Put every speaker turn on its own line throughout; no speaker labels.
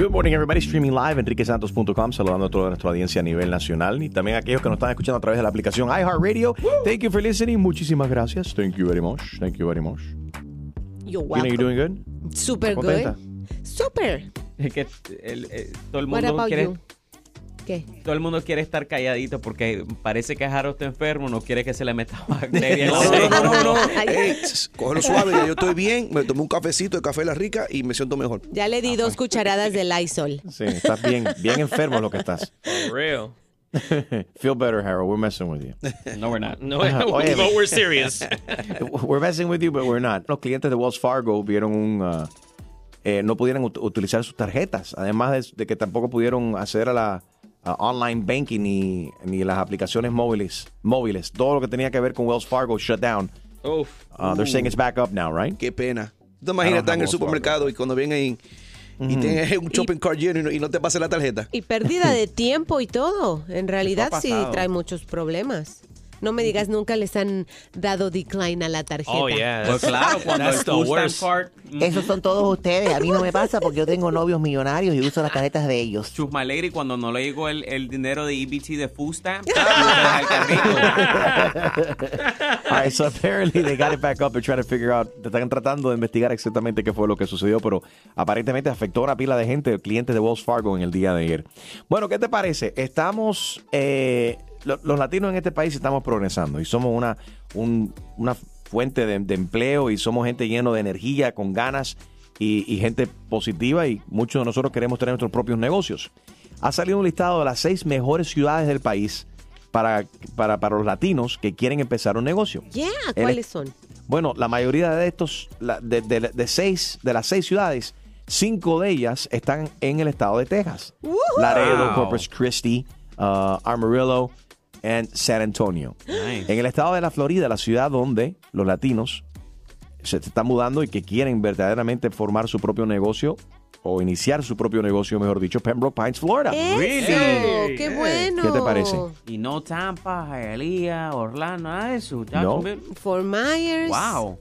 Good morning, everybody. Streaming live, enriquesantos.com. Saludando a toda nuestra audiencia a nivel nacional y también a aquellos que nos están escuchando a través de la aplicación iHeartRadio. Thank you for listening. Muchísimas gracias. Thank you very much. Thank you very much.
You're
Gina, you
welcome.
doing good?
Super good. Super.
Es que el- el- todo el
What
mundo
about
quiere
you? ¿Qué?
todo el mundo quiere estar calladito porque parece que Harold está enfermo, no quiere que se le meta bacteria en la
No, no, no, no, tss, cógelo suave, ya yo estoy bien. Me tomé un cafecito de café La Rica y me siento mejor.
Ya le di dos cucharadas de Lysol.
Sí, estás bien, bien enfermo lo que estás.
For real.
Feel better, Harold. We're messing with you.
No, we're not.
No,
Oye,
but we're serious.
We're messing with you, but we're not. Los clientes de Wells Fargo vieron un... uh, eh, no pudieron ut- utilizar sus tarjetas, además de, de que tampoco pudieron acceder a la a online banking ni, ni las aplicaciones móviles. móviles. Todo lo que tenía que ver con Wells Fargo shut down.
Oof.
Uh, they're saying it's back up now, right?
Qué pena. ¿Tú te imaginas estar en el
Wells
supermercado y cuando vienen ahí y tienes un shopping cart lleno y no, y no te pase la tarjeta?
Y pérdida de tiempo y todo. En realidad sí trae muchos problemas. No me digas, nunca les han dado decline a la tarjeta.
Oh, yeah.
Pues claro, cuando el
that's the worst.
Mm,
Esos son todos ustedes. A mí no me pasa porque yo tengo novios millonarios y uso las tarjetas de ellos.
Chusma Lady, cuando no le llegó el, el dinero de EBT de el carrito.
All right, so apparently they got it back up. They're trying to figure out. Están tratando de investigar exactamente qué fue lo que sucedió, pero aparentemente afectó a una pila de gente, clientes de Wells Fargo en el día de ayer. Bueno, ¿qué te parece? Estamos, eh, lo- los latinos en este país estamos progresando y somos una, un- una fuente de, de empleo y somos gente lleno de energía, con ganas y, y gente positiva y muchos de nosotros queremos tener nuestros propios negocios. Ha salido un listado de las seis mejores ciudades del país para, para, para los latinos que quieren empezar un negocio.
Yeah,
El-
¿cuáles son?
Bueno, la mayoría de estos, de, de- de seis, de las seis ciudades, cinco de ellas están en el estado de Texas. Laredo,
Wow.
Corpus Christi, uh, Amarillo and San Antonio.
Nice.
En el estado de la Florida, la ciudad donde los latinos se están mudando y que quieren verdaderamente formar su propio negocio o iniciar su propio negocio, mejor dicho, Pembroke Pines, Florida.
¡Eso! ¡Qué bueno!
¿Qué te parece?
Y no Tampa, Hialeah, Orlando, nada de eso.
Fort Myers.
Wow.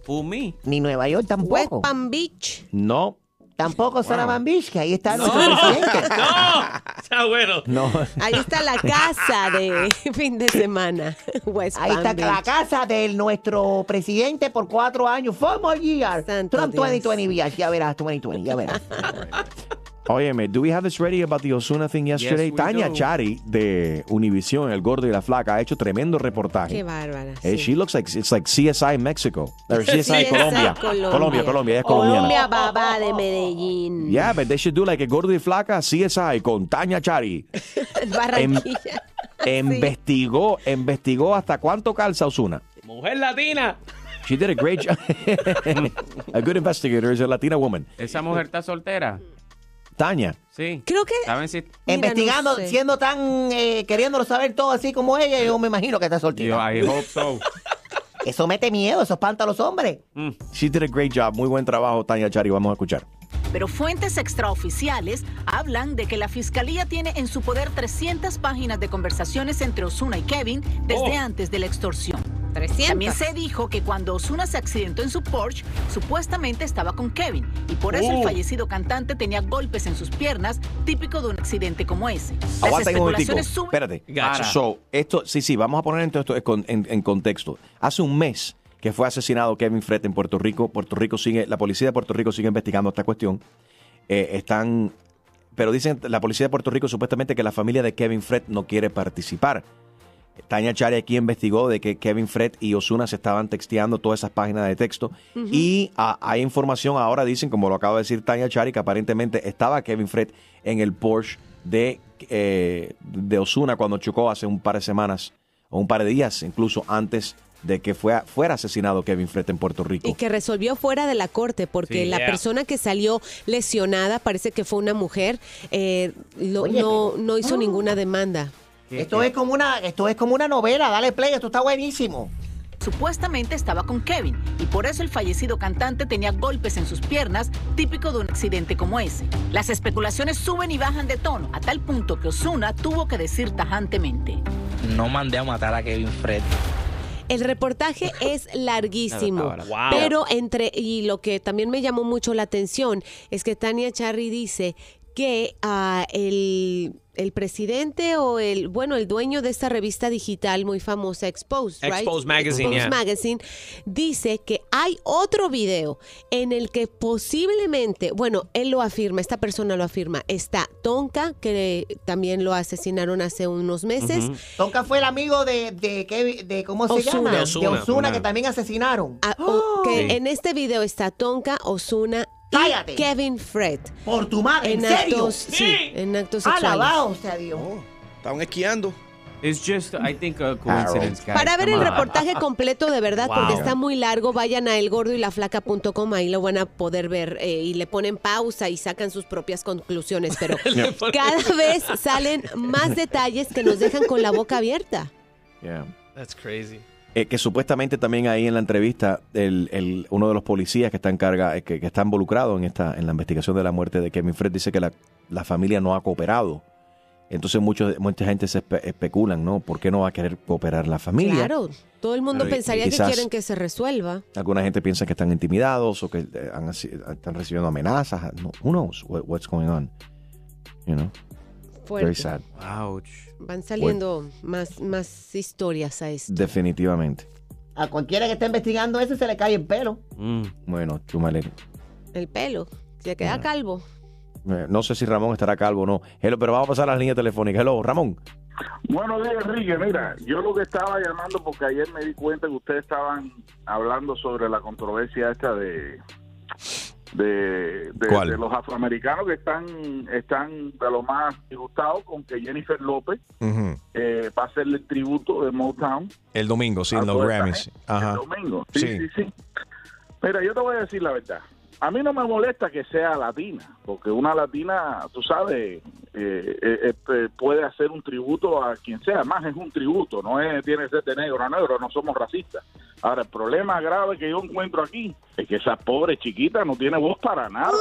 Ni Nueva York
West
tampoco.
Palm Beach.
No,
Tampoco Salaman Beach, que ahí está nuestro presidente.
No, está bueno.
no.
Ahí está la casa de fin de semana. West
Ahí
Palm
está la
Beach.
casa de nuestro presidente por cuatro años. Four more years.
Santo
Trump
Dios.
2020 years. Ya verás, 2020, ya verás.
Óyeme, do we have this ready about the Osuna thing yesterday?
Yes, do.
Chari de Univision, El Gordo y la Flaca, ha hecho tremendo reportaje.
Qué bárbara.
Eh,
sí.
She looks like it's like CSI Mexico. Or CSI,
CSI
Colombia.
Colombia.
Colombia, Colombia, ella es colombiana.
Colombia, babá de Medellín.
Yeah, but they should do like El Gordo y Flaca CSI con Tania Chari.
Barranquilla.
Investigó, investigó hasta cuánto calza Osuna.
Mujer latina.
She did a great job. a good investigator is a Latina woman.
Esa mujer está soltera.
Tania.
Sí.
Creo que
¿Saben si
Mira,
Investigando,
no sé.
siendo tan, eh, queriéndolo saber todo así como ella, yo me imagino que está
Yo,
soltera.
I hope so.
Eso mete miedo, eso espanta a los hombres.
She did a great job. Muy buen trabajo, Tania Chari. Vamos a escuchar.
Pero fuentes extraoficiales hablan de que la fiscalía tiene en su poder 300 páginas de conversaciones entre Osuna y Kevin desde antes de la extorsión.
300.
También se dijo que cuando Osuna se accidentó en su Porsche, supuestamente estaba con Kevin y por eso el fallecido cantante tenía golpes en sus piernas, típico de un accidente como ese. Las
Aguanta ahí un momentico.
especulaciones suben-
Espérate.
Gotcha.
So, esto, sí, sí, vamos a poner en, en- en contexto. Hace un mes que fue asesinado Kevin Fred en Puerto Rico. Puerto Rico sigue, la policía de Puerto Rico sigue investigando esta cuestión. Eh, están, pero dicen la policía de Puerto Rico supuestamente que la familia de Kevin Fred no quiere participar. Tania Chari aquí investigó de que Kevin Fred y Osuna se estaban texteando todas esas páginas de texto y ah, hay información ahora dicen como lo acaba de decir Tania Chari que aparentemente estaba Kevin Fred en el Porsche de eh, de Osuna cuando chocó hace un par de semanas o un par de días incluso antes de que fue, fuera asesinado Kevin Fred en Puerto Rico.
Y que resolvió fuera de la corte, porque
Sí.
la
Yeah.
persona que salió lesionada, parece que fue una mujer, eh, lo-
Oye,
no, no hizo ninguna demanda.
Esto es como una, esto es como una novela, dale play, esto está buenísimo.
Supuestamente estaba con Kevin y por eso el fallecido cantante tenía golpes en sus piernas, típico de un accidente como ese. Las especulaciones suben y bajan de tono, a tal punto que Osuna tuvo que decir tajantemente.
No mandé a matar a Kevin Fred.
El reportaje es larguísimo,
Wow.
pero entre y lo que también me llamó mucho la atención es que Tania Charry dice que ah, el, el presidente o el bueno el dueño de esta revista digital muy famosa Exposed, right?
Exposed Magazine,
Exposed
yeah.
Magazine dice que hay otro video en el que posiblemente, bueno, él lo afirma, esta persona lo afirma, está Tonka que también lo asesinaron hace unos meses.
Tonka fue el amigo de, de, Kevin- de ¿cómo se
Ozuna.
llama?
De
De.
Ozuna,
que también asesinaron.
Ah, o- que
Sí.
en este video está Tonka, Osuna y. Kevin Fred.
Por tu madre, ¿en serio?
actos, sí, en actos sexuales.
Alabado sea Dios.
Estaban esquiando.
It's just, I think, a coincidence, guys.
Para ver
Come
el
on.
reportaje completo de verdad, porque está muy largo, vayan a elgordoylaflaca.com, ahí lo van a poder ver eh, y le ponen pausa y sacan sus propias conclusiones, pero cada vez salen más detalles que nos dejan con la boca abierta.
Yeah.
That's crazy.
Eh, que supuestamente también ahí en la entrevista, el, el- uno de los policías que está en carga, eh, que, que está involucrado en esta, en la investigación de la muerte de Kevin Fred, dice que la, la familia no ha cooperado. Entonces muchos, mucha gente se espe- especulan, ¿no? ¿Por qué no va a querer cooperar la familia?
Claro, todo el mundo
Pero, y-
pensaría que quieren que se resuelva.
Alguna gente piensa que están intimidados o que eh, han están recibiendo amenazas. No, who knows what- what's going on? You know?
Fuerte.
Very sad.
Ouch.
Van saliendo más, más historias a esto.
Definitivamente.
A cualquiera que esté investigando eso se le cae el pelo.
Bueno, chúmale.
El pelo, se queda calvo.
Eh, No sé si Ramón estará calvo o no. Hello, pero vamos a pasar a las líneas telefónicas. Hello, Ramón.
Buenos días, Enrique. Mira, yo lo que estaba llamando porque ayer me di cuenta que ustedes estaban hablando sobre la controversia esta de de, de- de los afroamericanos que están están de lo más disgustados con que Jennifer López eh, va a hacerle el tributo de Motown
El domingo, sí, en los Grammys. Ajá.
el domingo. Sí,
Sí.
sí, sí. Mira, yo te voy a decir la verdad. A mí no me molesta que sea latina, porque una latina, tú sabes, eh, eh, este, puede hacer un tributo a quien sea. Más es un tributo, no es, tiene que ser de negro a negro, no somos racistas. Ahora, el problema grave que yo encuentro aquí es que esa pobre chiquita no tiene voz para nada.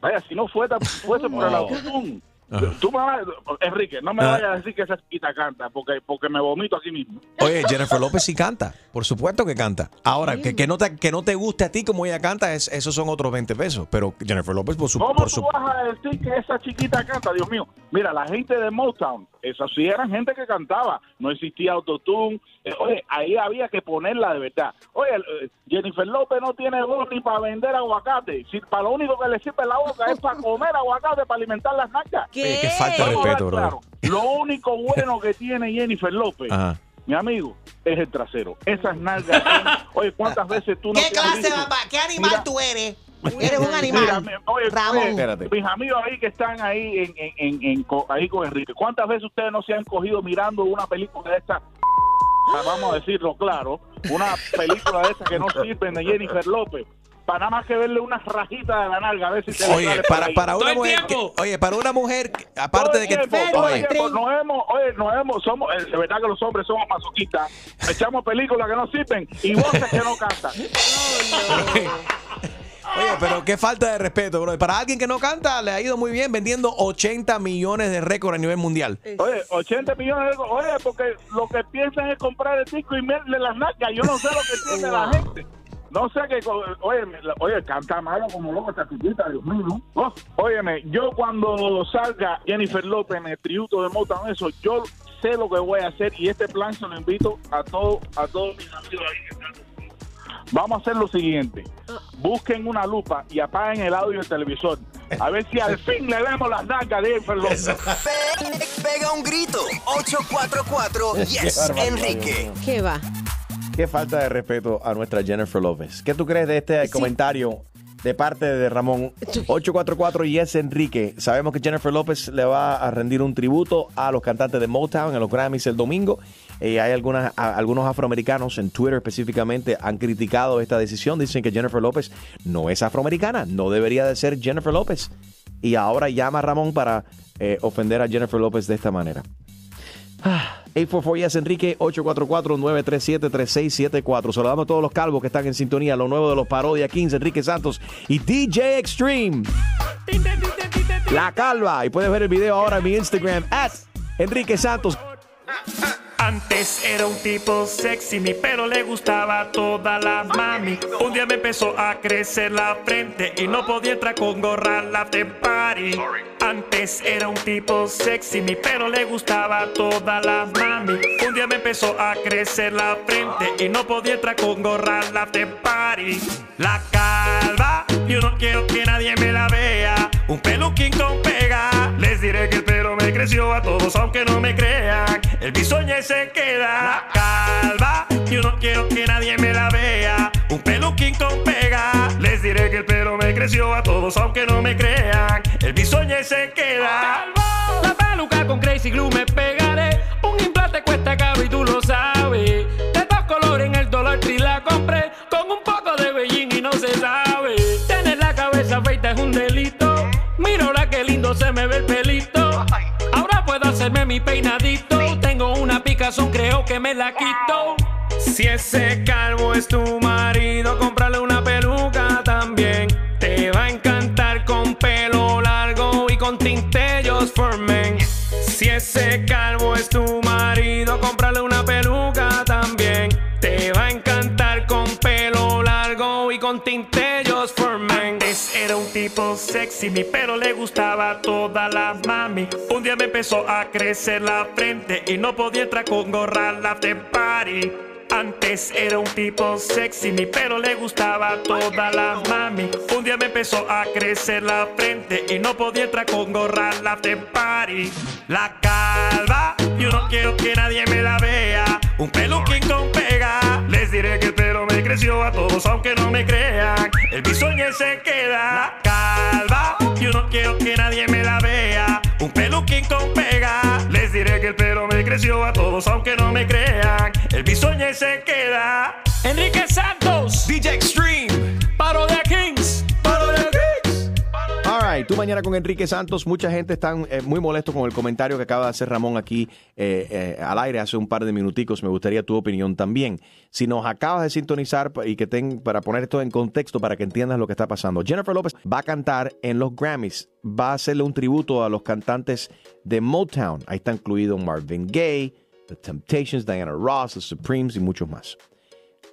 Vaya, si no fuera, fuese por el
No.
Autotune. Tú me vas- Enrique, no me
Ah.
vayas a decir que esa chiquita canta, porque, porque me vomito aquí mismo.
Oye, Jennifer López sí canta. Por supuesto que canta. Ahora, que, que no te, que no te guste a ti como ella canta, es, esos son otros 20 pesos. Pero Jennifer López, por su.
¿Cómo
Por
tú
su
vas a decir que esa chiquita canta? Dios mío. Mira, la gente de Motown, esas sí eran gente que cantaba. No existía autotune. Eh, oye, ahí había que ponerla de verdad. Oye, eh, Jennifer López no tiene voz ni para vender aguacate. Si para lo único que le sirve la boca es para comer aguacate, para alimentar las nalgas.
Oye, qué falta de respeto,
claro. Lo único bueno que tiene Jennifer López,
Ajá.
mi amigo, es el trasero. Esas nalgas. Oye, ¿cuántas veces tú no
¿Qué
te has
clase papá? ¿Qué animal
Mira,
tú eres? Eres un animal.
oye,
Ramón.
oye,
Espérate.
mis amigos ahí que están ahí en, en- en- en co- ahí con Enrique, ¿cuántas veces ustedes no se han cogido mirando una película de esta? ah, Vamos a decirlo claro, una película de estas que no sirven de Jennifer López, para nada más que verle unas rajitas de la nalga a ver si te
Oye, para, para una mujer. que- oye, para una mujer, que- aparte de que.
Tiempo, todo
Oye,
tiempo, nos hemos, oye, nos hemos, somos, eh, de verdad que los hombres somos masoquistas, echamos películas que no sirven y voces que no cantan.
Oye, pero qué falta de respeto, bro. Para alguien que no canta, le ha ido muy bien vendiendo 80 millones de récords a nivel mundial.
Oye, 80 millones de Oye, porque lo que piensan es comprar el disco y meterle las nalgas. Yo no sé lo que tiene la gente. No sé qué. Oye, oye, canta malo como loco esta chiquita, Dios mío. ¿no? Oh, óyeme, yo cuando salga Jennifer López en el tributo de Motown, eso, yo sé lo que voy a hacer y este plan se lo invito a todos a todos mis amigos ahí que están. Vamos a hacer lo siguiente. Busquen una lupa y apaguen el audio del televisor. A ver si al fin le vemos las nalgas de Jennifer López.
Pega un grito. 844
Qué
Yes,
barbaridad,
Enrique.
¿Qué va?
Qué falta de respeto a nuestra Jennifer López. ¿Qué tú crees de este comentario de parte de Ramón? 844 Yes Enrique. Sabemos que Jennifer López le va a rendir un tributo a los cantantes de Motown en los Grammys el domingo. Eh, hay algunas, algunos afroamericanos en Twitter específicamente han criticado esta decisión. Dicen que Jennifer López no es afroamericana, no debería de ser Jennifer López. Y ahora llama a Ramón para eh, ofender a Jennifer López de esta manera. 844 yes Enrique 844-937-3674. Saludamos a todos los calvos que están en sintonía. Lo nuevo de los Parodia Kings, Enrique Santos y DJ Extreme. La calva. Y puedes ver el video ahora en mi Instagram, at Enrique Santos.
Antes era un tipo sexy, mi pelo le gustaba a toda la mami. Un día me empezó a crecer la frente y no podía entrar con gorra al after party. Antes era un tipo sexy, mi pelo le gustaba a toda la mami. Un día me empezó a crecer la frente y no podía entrar con gorra after party. La calva, yo no quiero que nadie me la vea. Un peluquín con pega. Les diré que el pelo me creció a todos, aunque no me crean. El bisoñe se queda. Calva, yo no quiero que nadie me la vea. Un peluquín con pega. Les diré que el pelo me creció a todos, aunque no me crean. El bisoñe se queda. La peluca con Crazy Glue me pegaré. Un implante cuesta caro y tú lo sabes. De dos colores en el Dollar Tree la compré. Con un poco de Beijing y no se sabe. Tener la cabeza feita es un delito. Mira ahora qué lindo se me ve el pelito. Ahora puedo hacerme mi peinadito. Creo que me la quito. Si ese calvo es tu marido, cómprale una peluca también. Te va a encantar con pelo largo y con tintellos for men. Si ese calvo es tu marido, sexy, mi pelo le gustaba a toda la mami. Un día me empezó a crecer la frente y no podía entrar con gorra al after party. Antes era un tipo sexy, mi pelo le gustaba a toda la mami. Un día me empezó a crecer la frente y no podía entrar con gorra al after party. La calva, yo no quiero que nadie me la vea. Un peluquín con pega. Les diré que el pelo me creció a todos, aunque no me crean. El bisoñe se queda. Calva, yo no quiero que nadie me la vea. Un peluquín con pega. Les diré que el pelo me creció a todos, aunque no me crean. El bisoñe se queda. Enrique Santos, DJ
right, tú mañana con Enrique Santos. Mucha gente está eh, muy molesto con el comentario que acaba de hacer Ramón aquí eh, eh, al aire hace un par de minuticos. Me gustaría tu opinión también. Si nos acabas de sintonizar y que ten, para poner esto en contexto para que entiendas lo que está pasando. Jennifer López va a cantar en los Grammys. Va a hacerle un tributo a los cantantes de Motown. Ahí está incluido Marvin Gaye, The Temptations, Diana Ross, The Supremes y muchos más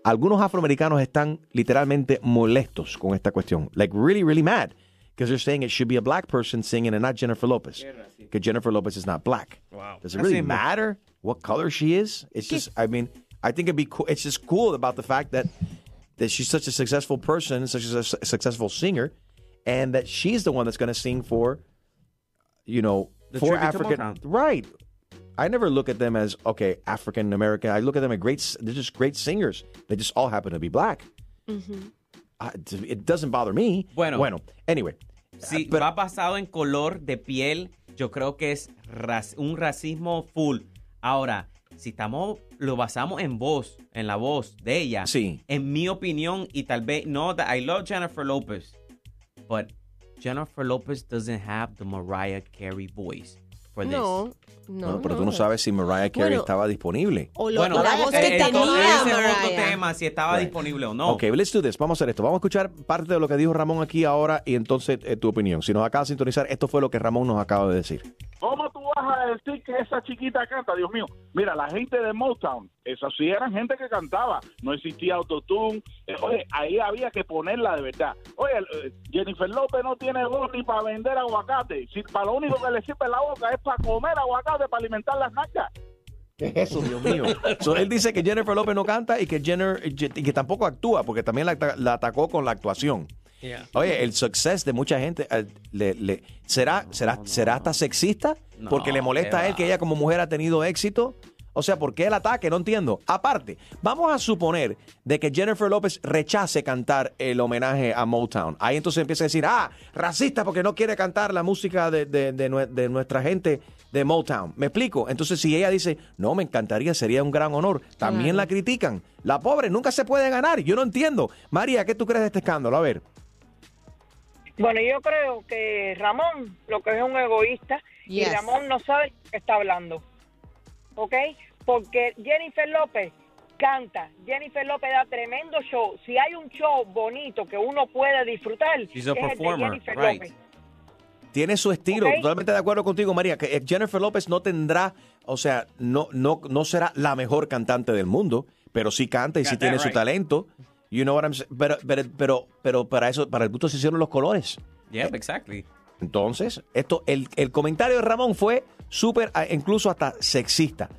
algunos afroamericanos están literalmente molestos con esta cuestión. Like really, really mad. Because they're saying it should be a black person singing and not Jennifer Lopez. Because Jennifer Lopez is not black.
Wow.
Does it really matter what color she is? It's just, I mean, I think it'd be cool. It's just cool about the fact that that she's such a successful person, such a su- successful singer, and that she's the one that's going to sing for, you know,
The
for African. Right. I never look at them as okay African American. I look at them as great. They're just great singers. They just all happen to be black. I- it doesn't bother me.
Bueno.
bueno. Anyway,
Si va basado en color de piel, yo creo que es ras- un racismo full. Ahora, si estamos lo basamos en voz, en la voz de ella,
Sí.
en mi opinión y tal vez no that I love Jennifer Lopez, but Jennifer Lopez doesn't have the Mariah Carey voice for this.
No, no.
bueno, pero tú no sabes si Mariah Carey
Bueno,
estaba disponible.
O lo-
Bueno,
la voz
eh,
que
eh,
tenía
ese es otro tema, si estaba
Right.
disponible o no.
Ok, let's do this. Vamos a hacer esto. Vamos a escuchar parte de lo que dijo Ramón aquí ahora y entonces eh, tu opinión. Si nos acaba de sintonizar, esto fue lo que Ramón nos acaba de decir.
¿Cómo tú vas a decir que esa chiquita canta? Dios mío. Mira, la gente de Motown, esas sí eran gente que cantaba. No existía autotune. Eh, oye, ahí había que ponerla de verdad. Oye, eh, Jennifer López no tiene voz ni para vender aguacate. Si, para lo único que le sirve la boca es para comer aguacate, para alimentar las nalgas.
¿Qué es eso, Dios mío? So, él dice que Jennifer López no canta y que, Jenner, y que tampoco actúa, porque también la, la atacó con la actuación.
Yeah.
Oye, el success de mucha gente le, le- ¿será, será, ¿será hasta sexista?
No,
porque le molesta a él que ella como mujer ha tenido éxito. O sea, ¿por qué el ataque? No entiendo. Aparte, vamos a suponer de que Jennifer López rechace cantar el homenaje a Motown. Ahí entonces empieza a decir, ah, racista porque no quiere cantar la música de, de- de de nuestra gente de Motown. ¿Me explico? Entonces, si ella dice, no, me encantaría, sería un gran honor, también
Claro.
la critican. La pobre nunca se puede ganar. Yo no entiendo. María, ¿qué tú crees de este escándalo? A ver.
Bueno, yo creo que Ramón lo que es un egoísta y. Ramón no sabe lo que está hablando. ¿Ok? Porque Jennifer López canta, Jennifer López da tremendo show. Si hay un show bonito que uno puede disfrutar,
She's a
es el de Jennifer
right.
López.
Tiene su estilo, totalmente de acuerdo contigo, María, que eh, Jennifer López no tendrá, o sea, no, no, no será la mejor cantante del mundo, pero sí canta y sí tiene su talento. You know what I'm saying? Pero, pero, pero, pero para eso, para el gusto se hicieron los colores.
Yep, exactly.
Entonces, esto, el, el comentario de Ramón fue súper, ah, incluso hasta sexista.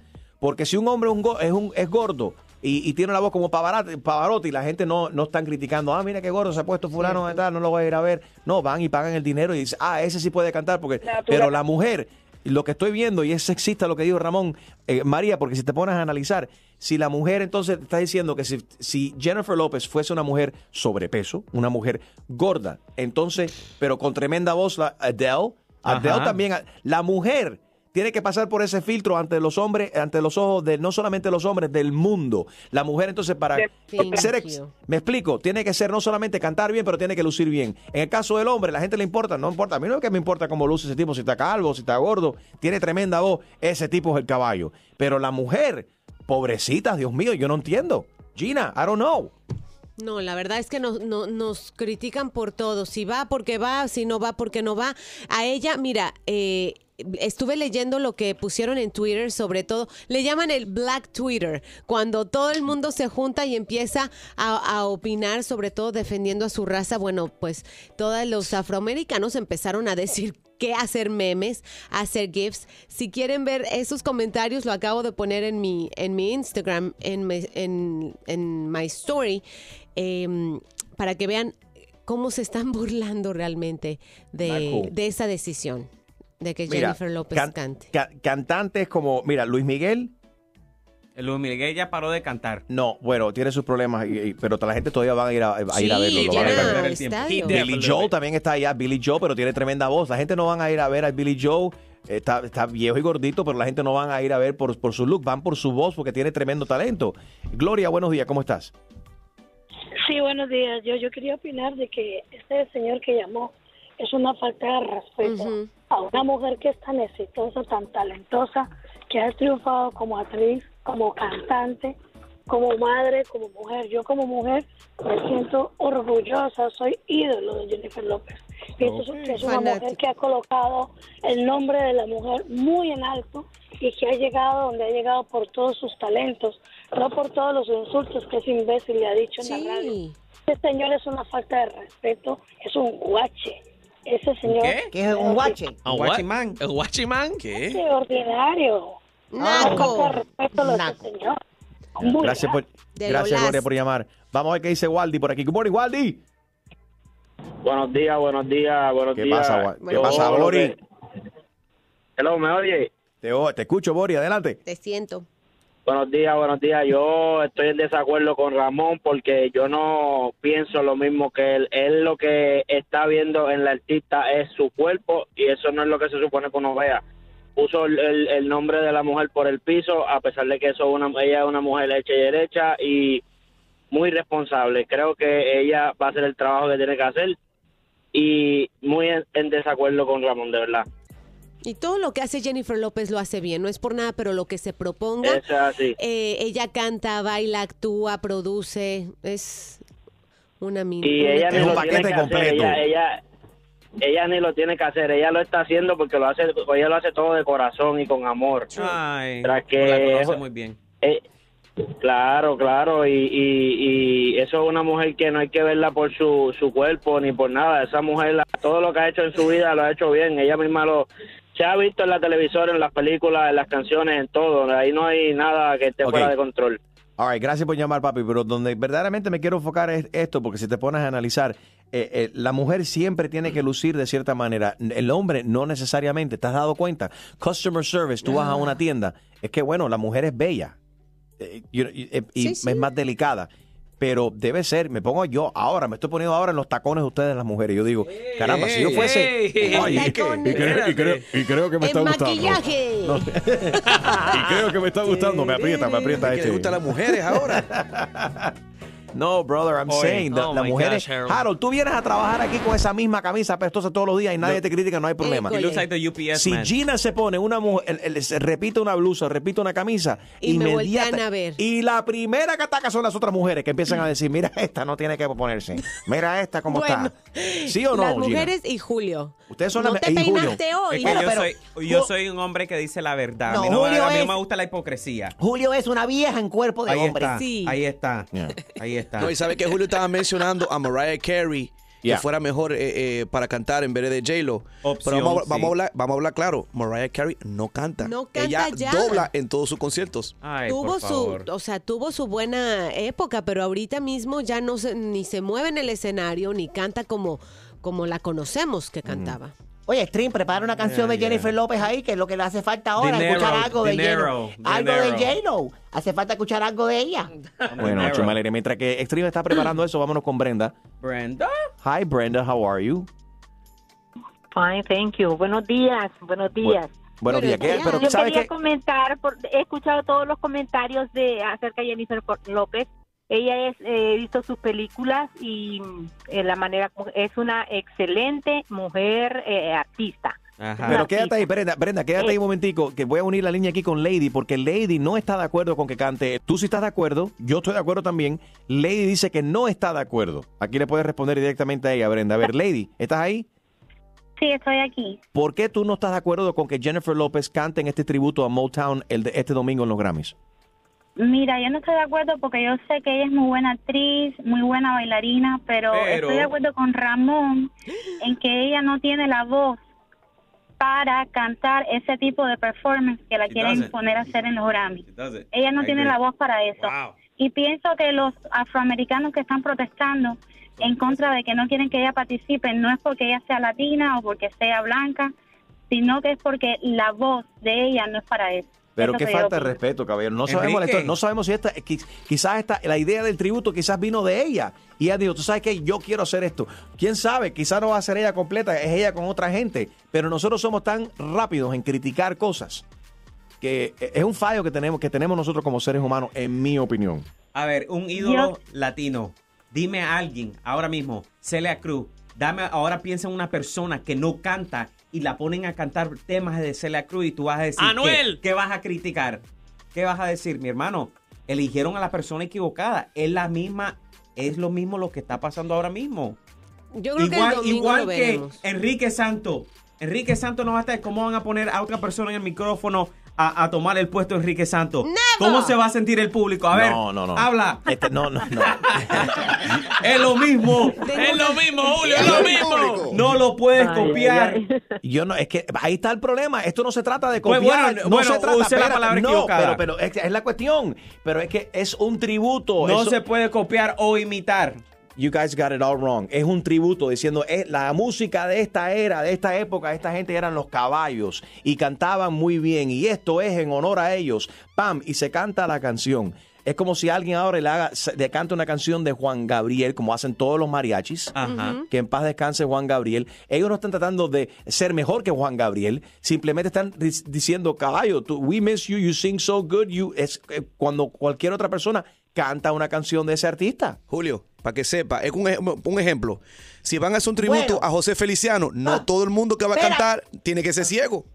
Porque si un hombre es, un- es gordo y, y tiene la voz como Pavarotti, Pavarotti, la gente no, no están criticando, ah, mira qué gordo se ha puesto fulano de tal, no lo voy a ir a ver. No, van y pagan el dinero y dicen, ah, ese sí puede cantar. porque
Natural.
Pero la mujer, lo que estoy viendo, y es sexista lo que dijo Ramón, eh, María, porque si te pones a analizar, si la mujer entonces te está diciendo que si, si Jennifer López fuese una mujer sobrepeso, una mujer gorda, entonces, pero con tremenda voz, la Adele, Adele
Ajá.
también, la mujer tiene que pasar por ese filtro ante los hombres, ante los ojos de no solamente los hombres, del mundo. La mujer entonces para
Thank
ser, ex- me explico, tiene que ser no solamente cantar bien, pero tiene que lucir bien. En el caso del hombre, la gente le importa, no importa, a mí no es que me importa cómo luce ese tipo, si está calvo, si está gordo, tiene tremenda voz, ese tipo es el caballo. Pero la mujer, pobrecita, Dios mío, yo no entiendo. Gina, I don't know.
No, la verdad es que nos, no- nos critican por todo. Si va porque va, si no va porque no va. A ella, mira, eh, estuve leyendo lo que pusieron en Twitter, sobre todo, le llaman el Black Twitter, cuando todo el mundo se junta y empieza a, a opinar, sobre todo defendiendo a su raza. Bueno, pues todos los afroamericanos empezaron a decir que hacer memes, hacer GIFs. Si quieren ver esos comentarios, lo acabo de poner en mi, en mi Instagram, en, mi- en, en my story, em, para que vean cómo se están burlando realmente de esa decisión de que
Mira,
Jennifer López
can-
cante.
ca- cantantes como, mira, Luis Miguel,
El Luis Miguel ya paró de cantar.
no, bueno, tiene sus problemas, y- y- pero la gente todavía va a ir a, a ir a verlo. lo van a ir a
no,
ver.
estadio.
Billy Joel también está allá, Billy Joel, pero tiene tremenda voz. La gente no van a ir a ver a Billy Joel, está, está viejo y gordito, pero la gente no van a ir a ver por, por su look, van por su voz porque tiene tremendo talento. Gloria, buenos días, ¿cómo estás?
Sí, buenos días. Yo, yo quería opinar de que este señor que llamó es una falta de respeto a una mujer que es tan exitosa, tan talentosa, que ha triunfado como actriz, como cantante, como madre, como mujer. Yo como mujer me siento orgullosa, soy ídolo de Jennifer López. Pienso
Ok.
que es una mujer que ha colocado el nombre de la mujer muy en alto y que ha llegado donde ha llegado por todos sus talentos, no por todos los insultos que ese imbécil le ha dicho en la radio. Este señor es una falta de respeto, es un guache. Ese señor
¿Qué? ¿Qué es un guache?
¿Un guachimán? ¿Un guachimán?
¿Qué?
es ordinario.
Naco.
Muy
Gracias por, gracias. Gloria por llamar. Vamos a ver qué dice Waldi por aquí. Good morning, Waldi.
Buenos días, buenos días, buenos
¿Qué
días.
pasa, ¿Qué pasa,
que- Hello, ¿me oye?
Te, te escucho, Bori, adelante.
Te siento.
Buenos días, buenos días. Yo estoy en desacuerdo con Ramón porque yo no pienso lo mismo que él. Él lo que está viendo en la artista es su cuerpo y eso no es lo que se supone que uno vea. Puso el, nombre de la mujer por el piso a pesar de que eso es una, ella es una mujer hecha y derecha y muy responsable. Creo que ella va a hacer el trabajo que tiene que hacer y muy en desacuerdo con Ramón, de verdad.
Y todo lo que hace Jennifer López lo hace bien, no es por nada, pero lo que se proponga,
es así.
eh, ella canta, baila, actúa, produce, es una mini.
y ella ni lo tiene que hacer, ella, ella, ella ni lo tiene que hacer, ella lo está haciendo porque lo hace, ella lo hace todo de corazón y con amor.
Ay,
Tras
la
que
conoce muy bien.
eh, claro, claro, y, y, y eso es una mujer que no hay que verla por su, su cuerpo ni por nada. Esa mujer, la- todo lo que ha hecho en su vida lo ha hecho bien. Ella misma lo se ha visto en la televisora, en las películas, en las canciones, en todo. Ahí no hay nada que esté
Ok.
fuera de control.
All right, gracias por llamar, papi, pero donde verdaderamente me quiero enfocar es esto, porque si te pones a analizar, eh, eh, la mujer siempre tiene que lucir de cierta manera, el hombre no necesariamente, ¿te has dado cuenta? Customer service, tú vas a una tienda, es que bueno, la mujer es bella eh, y, eh, y
Sí, sí.
es más delicada. Pero debe ser, me pongo yo ahora, me estoy poniendo ahora en los tacones de ustedes las mujeres. Yo digo, caramba, si yo fuese.
ey,
y, creo, y creo- y creo- y creo que me está gustando.
maquillaje.
No. y creo que me está gustando. Me aprieta, me aprieta
Que
este.
le gustan las mujeres ahora.
No, brother, I'm
Oye,
saying, la-
oh
las mujeres.
gosh, Harold.
Harold, tú vienes a trabajar aquí con esa misma camisa apestosa todos los días y nadie te critica, no hay problema.
He looks like the UPS
Si
man.
Gina se pone una mujer, repite una blusa, repite una camisa,
Y me
inmediata-
voltean a ver.
Y la primera que ataca son las otras mujeres que empiezan a decir, mira esta no tiene que ponerse, mira esta cómo
Bueno,
está. ¿Sí o no,
Las
Gina?
mujeres y Julio.
Ustedes son
no
las-
te
y Julio.
hoy.
Es que
Bueno,
yo,
pero-
soy, yo
Ju-
soy un hombre que dice la verdad.
No,
a mí no,
Julio
a mí no
es-
me gusta la hipocresía.
Julio es una vieja en cuerpo de
Ahí
hombre.
está,
Sí.
ahí está,
Yeah.
ahí está.
No, y sabe que Julio estaba mencionando a Mariah Carey
Yeah.
que fuera mejor eh, eh, para cantar en vez de J-Lo.
Opción,
Pero vamos, a- vamos a hablar, vamos a hablar claro. Mariah Carey no canta.
No canta
Ella
ya.
dobla en todos sus conciertos.
Ay,
tuvo
por
su,
favor.
o sea, tuvo su buena época, pero ahorita mismo ya no se, ni se mueve en el escenario ni canta como, como la conocemos que cantaba.
Oye, Stream, prepara una canción de
Yeah,
Jennifer López ahí, que es lo que le hace falta ahora,
Dinero,
escuchar algo de
dinero,
J-Lo. Algo de. J-Lo. Hace falta escuchar algo de ella.
Bueno,
Dinero.
Chumaleri, mientras que Extreme está preparando eso, vámonos con Brenda.
Brenda.
Hi, Brenda, how are you?
Fine, thank you. Buenos días, buenos días.
Buenos días. ¿Qué? Pero,
Yo
¿sabes
quería
qué?
comentar, por- he escuchado todos los comentarios de acerca de Jennifer López. Ella es, eh, he visto sus películas y eh, la manera es una excelente mujer eh, artista.
Ajá.
Pero quédate ahí, Brenda, Brenda, quédate ahí un momentico, que voy a unir la línea aquí con Lady, porque Lady no está de acuerdo con que cante. Tú sí estás de acuerdo, yo estoy de acuerdo también. Lady dice que no está de acuerdo. Aquí le puedes responder directamente a ella, Brenda. A ver, Lady, ¿estás ahí?
Sí, estoy aquí.
¿Por qué tú no estás de acuerdo con que Jennifer López cante en este tributo a Motown el de este domingo en los Grammys?
Mira, yo no estoy de acuerdo porque yo sé que ella es muy buena actriz, muy buena bailarina, pero,
Pero-
estoy de acuerdo con Ramón en que ella no tiene la voz para cantar ese tipo de performance que la quieren poner a hacer en los Grammy. Ella no
I
tiene
agree.
la voz para eso.
Wow.
Y pienso que los afroamericanos que están protestando en contra de que no quieren que ella participe no es porque ella sea latina o porque sea blanca, sino que es porque la voz de ella no es para eso.
Pero
Eso
qué falta de
opino.
respeto, caballero. No sabemos, historia, no sabemos si esta, qui- quizás esta, la idea del tributo quizás vino de ella. Y ella dijo, tú sabes que yo quiero hacer esto. ¿Quién sabe? Quizás no va a ser ella completa, es ella con otra gente. Pero nosotros somos tan rápidos en criticar cosas que es un fallo que tenemos, que tenemos nosotros como seres humanos, en mi opinión.
A ver, un ídolo latino. Dime a alguien ahora mismo, Celia Cruz. Dame, ahora piensa en una persona que no canta y la ponen a cantar temas de Celia Cruz y tú vas a decir,
¡Anuel!
¿qué, qué vas a criticar? ¿Qué vas a decir, mi hermano? Eligieron a la persona equivocada. Es la misma, es lo mismo lo que está pasando ahora mismo.
Yo creo que
igual
el domingo
igual
lo
que
veremos.
Enrique Santo. Enrique Santo no va a estar. ¿Cómo van a poner a otra persona en el micrófono a, a tomar el puesto de Enrique Santo? ¿Cómo se va a sentir el público? A ver,
no, no, no.
habla.
Este, no, no, no.
Es lo mismo.
Es lo mismo, Julio, es lo mismo.
No lo puedes
Ay,
copiar.
ay,
Yo no, es que ahí está el problema. Esto no se trata de
Pues
copiar.
bueno,
no
bueno,
se trata
use la palabra
no,
equivocada.
pero, pero es, es la cuestión. Pero es que es un tributo.
No
Eso-
se puede copiar o imitar.
You guys got it all wrong. Es un tributo diciendo eh, la música de esta era, de esta época, esta gente eran los caballos y cantaban muy bien y esto es en honor a ellos. Pam y se canta la canción. Es como si alguien ahora le haga, se- le canta una canción de Juan Gabriel, como hacen todos los mariachis.
Ajá.
Que en paz descanse Juan Gabriel. Ellos no están tratando de ser mejor que Juan Gabriel. Simplemente están di- diciendo, caballo, tú- we miss you, you sing so good. You, es eh, cuando cualquier otra persona canta una canción de ese artista.
Julio, para que sepa, es un, un ejemplo. Si van a hacer un tributo
Bueno.
a José Feliciano, no
Ah.
todo el mundo que va a
Espera.
cantar tiene que ser ciego.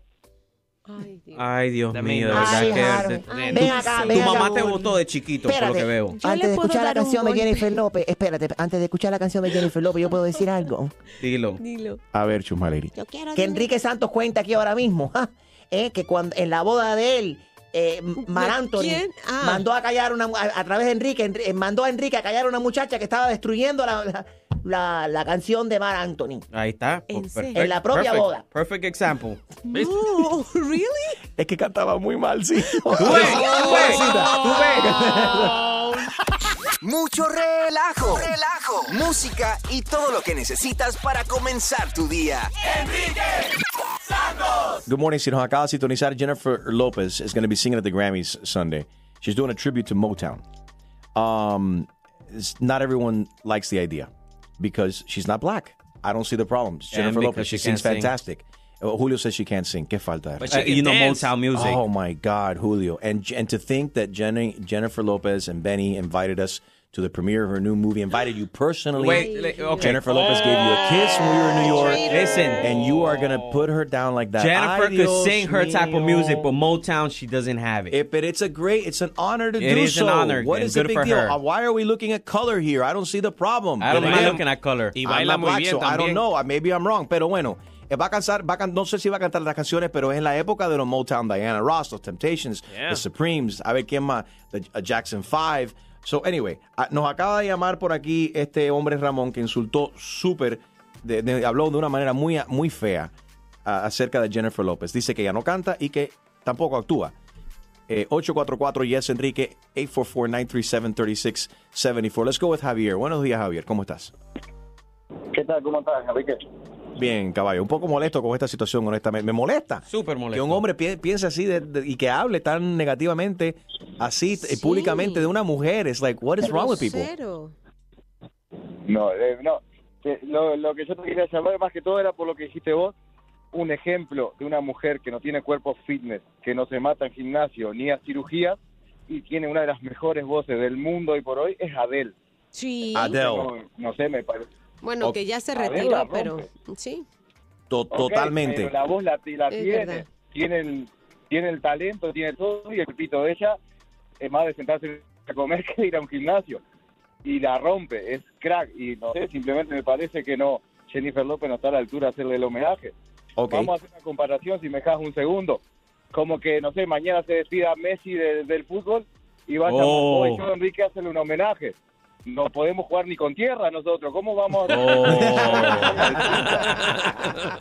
Ay, Dios.
Ay, Dios mío, de verdad que-.
Ay, no
acá,
Tu
acá.
mamá te votó de chiquito, por lo
Espérate.
que veo.
Antes de escuchar la canción de. Jennifer López, espérate, antes de escuchar la canción de Jennifer López, yo puedo decir algo.
Dilo.
Dilo.
A ver, Chumaleri.
Que. Enrique Santos cuenta aquí ahora mismo, eh, que cuando en la boda de él, eh, Mar Anthony?
Ah.
mandó a callar una, a, a través de Enrique, Enri- eh, mandó a Enrique a callar a una muchacha que estaba destruyendo la, la, la- la canción de Mar Anthony.
Ahí está.
¿En
Perfect-?
En la propia
perfect-
boda.
Perfect example.
No, really?
Es que cantaba muy mal, sí.
Tú ves, tú ves, tú ves.
mucho relajo, relajo, música y todo lo que necesitas para comenzar tu día. Enrique Santos.
Good morning. Si nos acaba de sintonizar, Jennifer Lopez is going to be singing at the Grammys Sunday. She's doing a tribute to Motown. Um, it's- not everyone likes the idea because she's not black. I don't see the problem. Jennifer Lopez. She,
she
sings
can't sing.
fantastic. Uh, Julio says she can't sing. ¿Qué falta?
But she Uh, can you know dance. Motown music.
Oh my God, Julio! And and to think that Jenny, Jennifer Lopez and Benny invited us to the premiere of her new movie. Invited you personally.
Wait, okay.
Jennifer Lopez gave you a kiss when we were in New York.
Listen.
and you are gonna put her down like that.
Jennifer
Ay,
could sing her type of music, but Motown she doesn't have it.
Eh, but it's a great, it's an honor to
It
do
is an
so.
honor,
What is the big deal?
her.
Uh, Why are we looking at color here? I don't see the problem.
I don't mind looking at color.
Y
I'm
baila
not
muy
black,
bien
so I don't know. Uh, Maybe I'm wrong. Pero bueno, eh, va a cansar, va a can- no sé si va a cantar las canciones, pero es en la época de los Motown, Diana Ross, los Temptations,
Yeah.
The Supremes, a ver quién más, the uh, Jackson 5. So, anyway, ah, nos acaba de llamar por aquí este hombre Ramón que insultó súper, habló de una manera muy, muy fea acerca de Jennifer López. Dice que ella no canta y que tampoco actúa. Eh, 844 Yes Enrique 844-937-3674. Let's go with Javier. Buenos días, Javier. ¿Cómo estás?
¿Qué tal? ¿Cómo estás, Enrique?
Bien, caballo. Un poco molesto con esta situación, honestamente. Me molesta.
Súper molesto.
Que un hombre pi- piense así de- de- y que hable tan negativamente, así eh, públicamente de una mujer. Es like, what is wrong with people?
Grosero.
No, eh, no. Que Lo, lo que yo te quería llamar más que todo era por lo que dijiste vos. Un ejemplo de una mujer que no tiene cuerpo fitness, que no se mata en gimnasio ni a cirugías y tiene una de las mejores voces del mundo hoy por hoy es Adele.
Sí.
No, no sé, me parece.
Bueno, que ya se retiró, pero sí.
To- totalmente.
pero la voz la, tiene,
verdad.
tiene el, tiene el talento, tiene todo y el pito de ella es más de sentarse a comer que ir a un gimnasio. Y la rompe, es crack. Y no sé, simplemente me parece que no, Jennifer López no está a la altura de hacerle el homenaje. Vamos a hacer una comparación, si me dejas un segundo. Como que, no sé, mañana se despida Messi de- del fútbol y vaya
Oh.
yo, Enrique, a hacerle un homenaje. No podemos jugar ni con tierra nosotros. ¿Cómo vamos a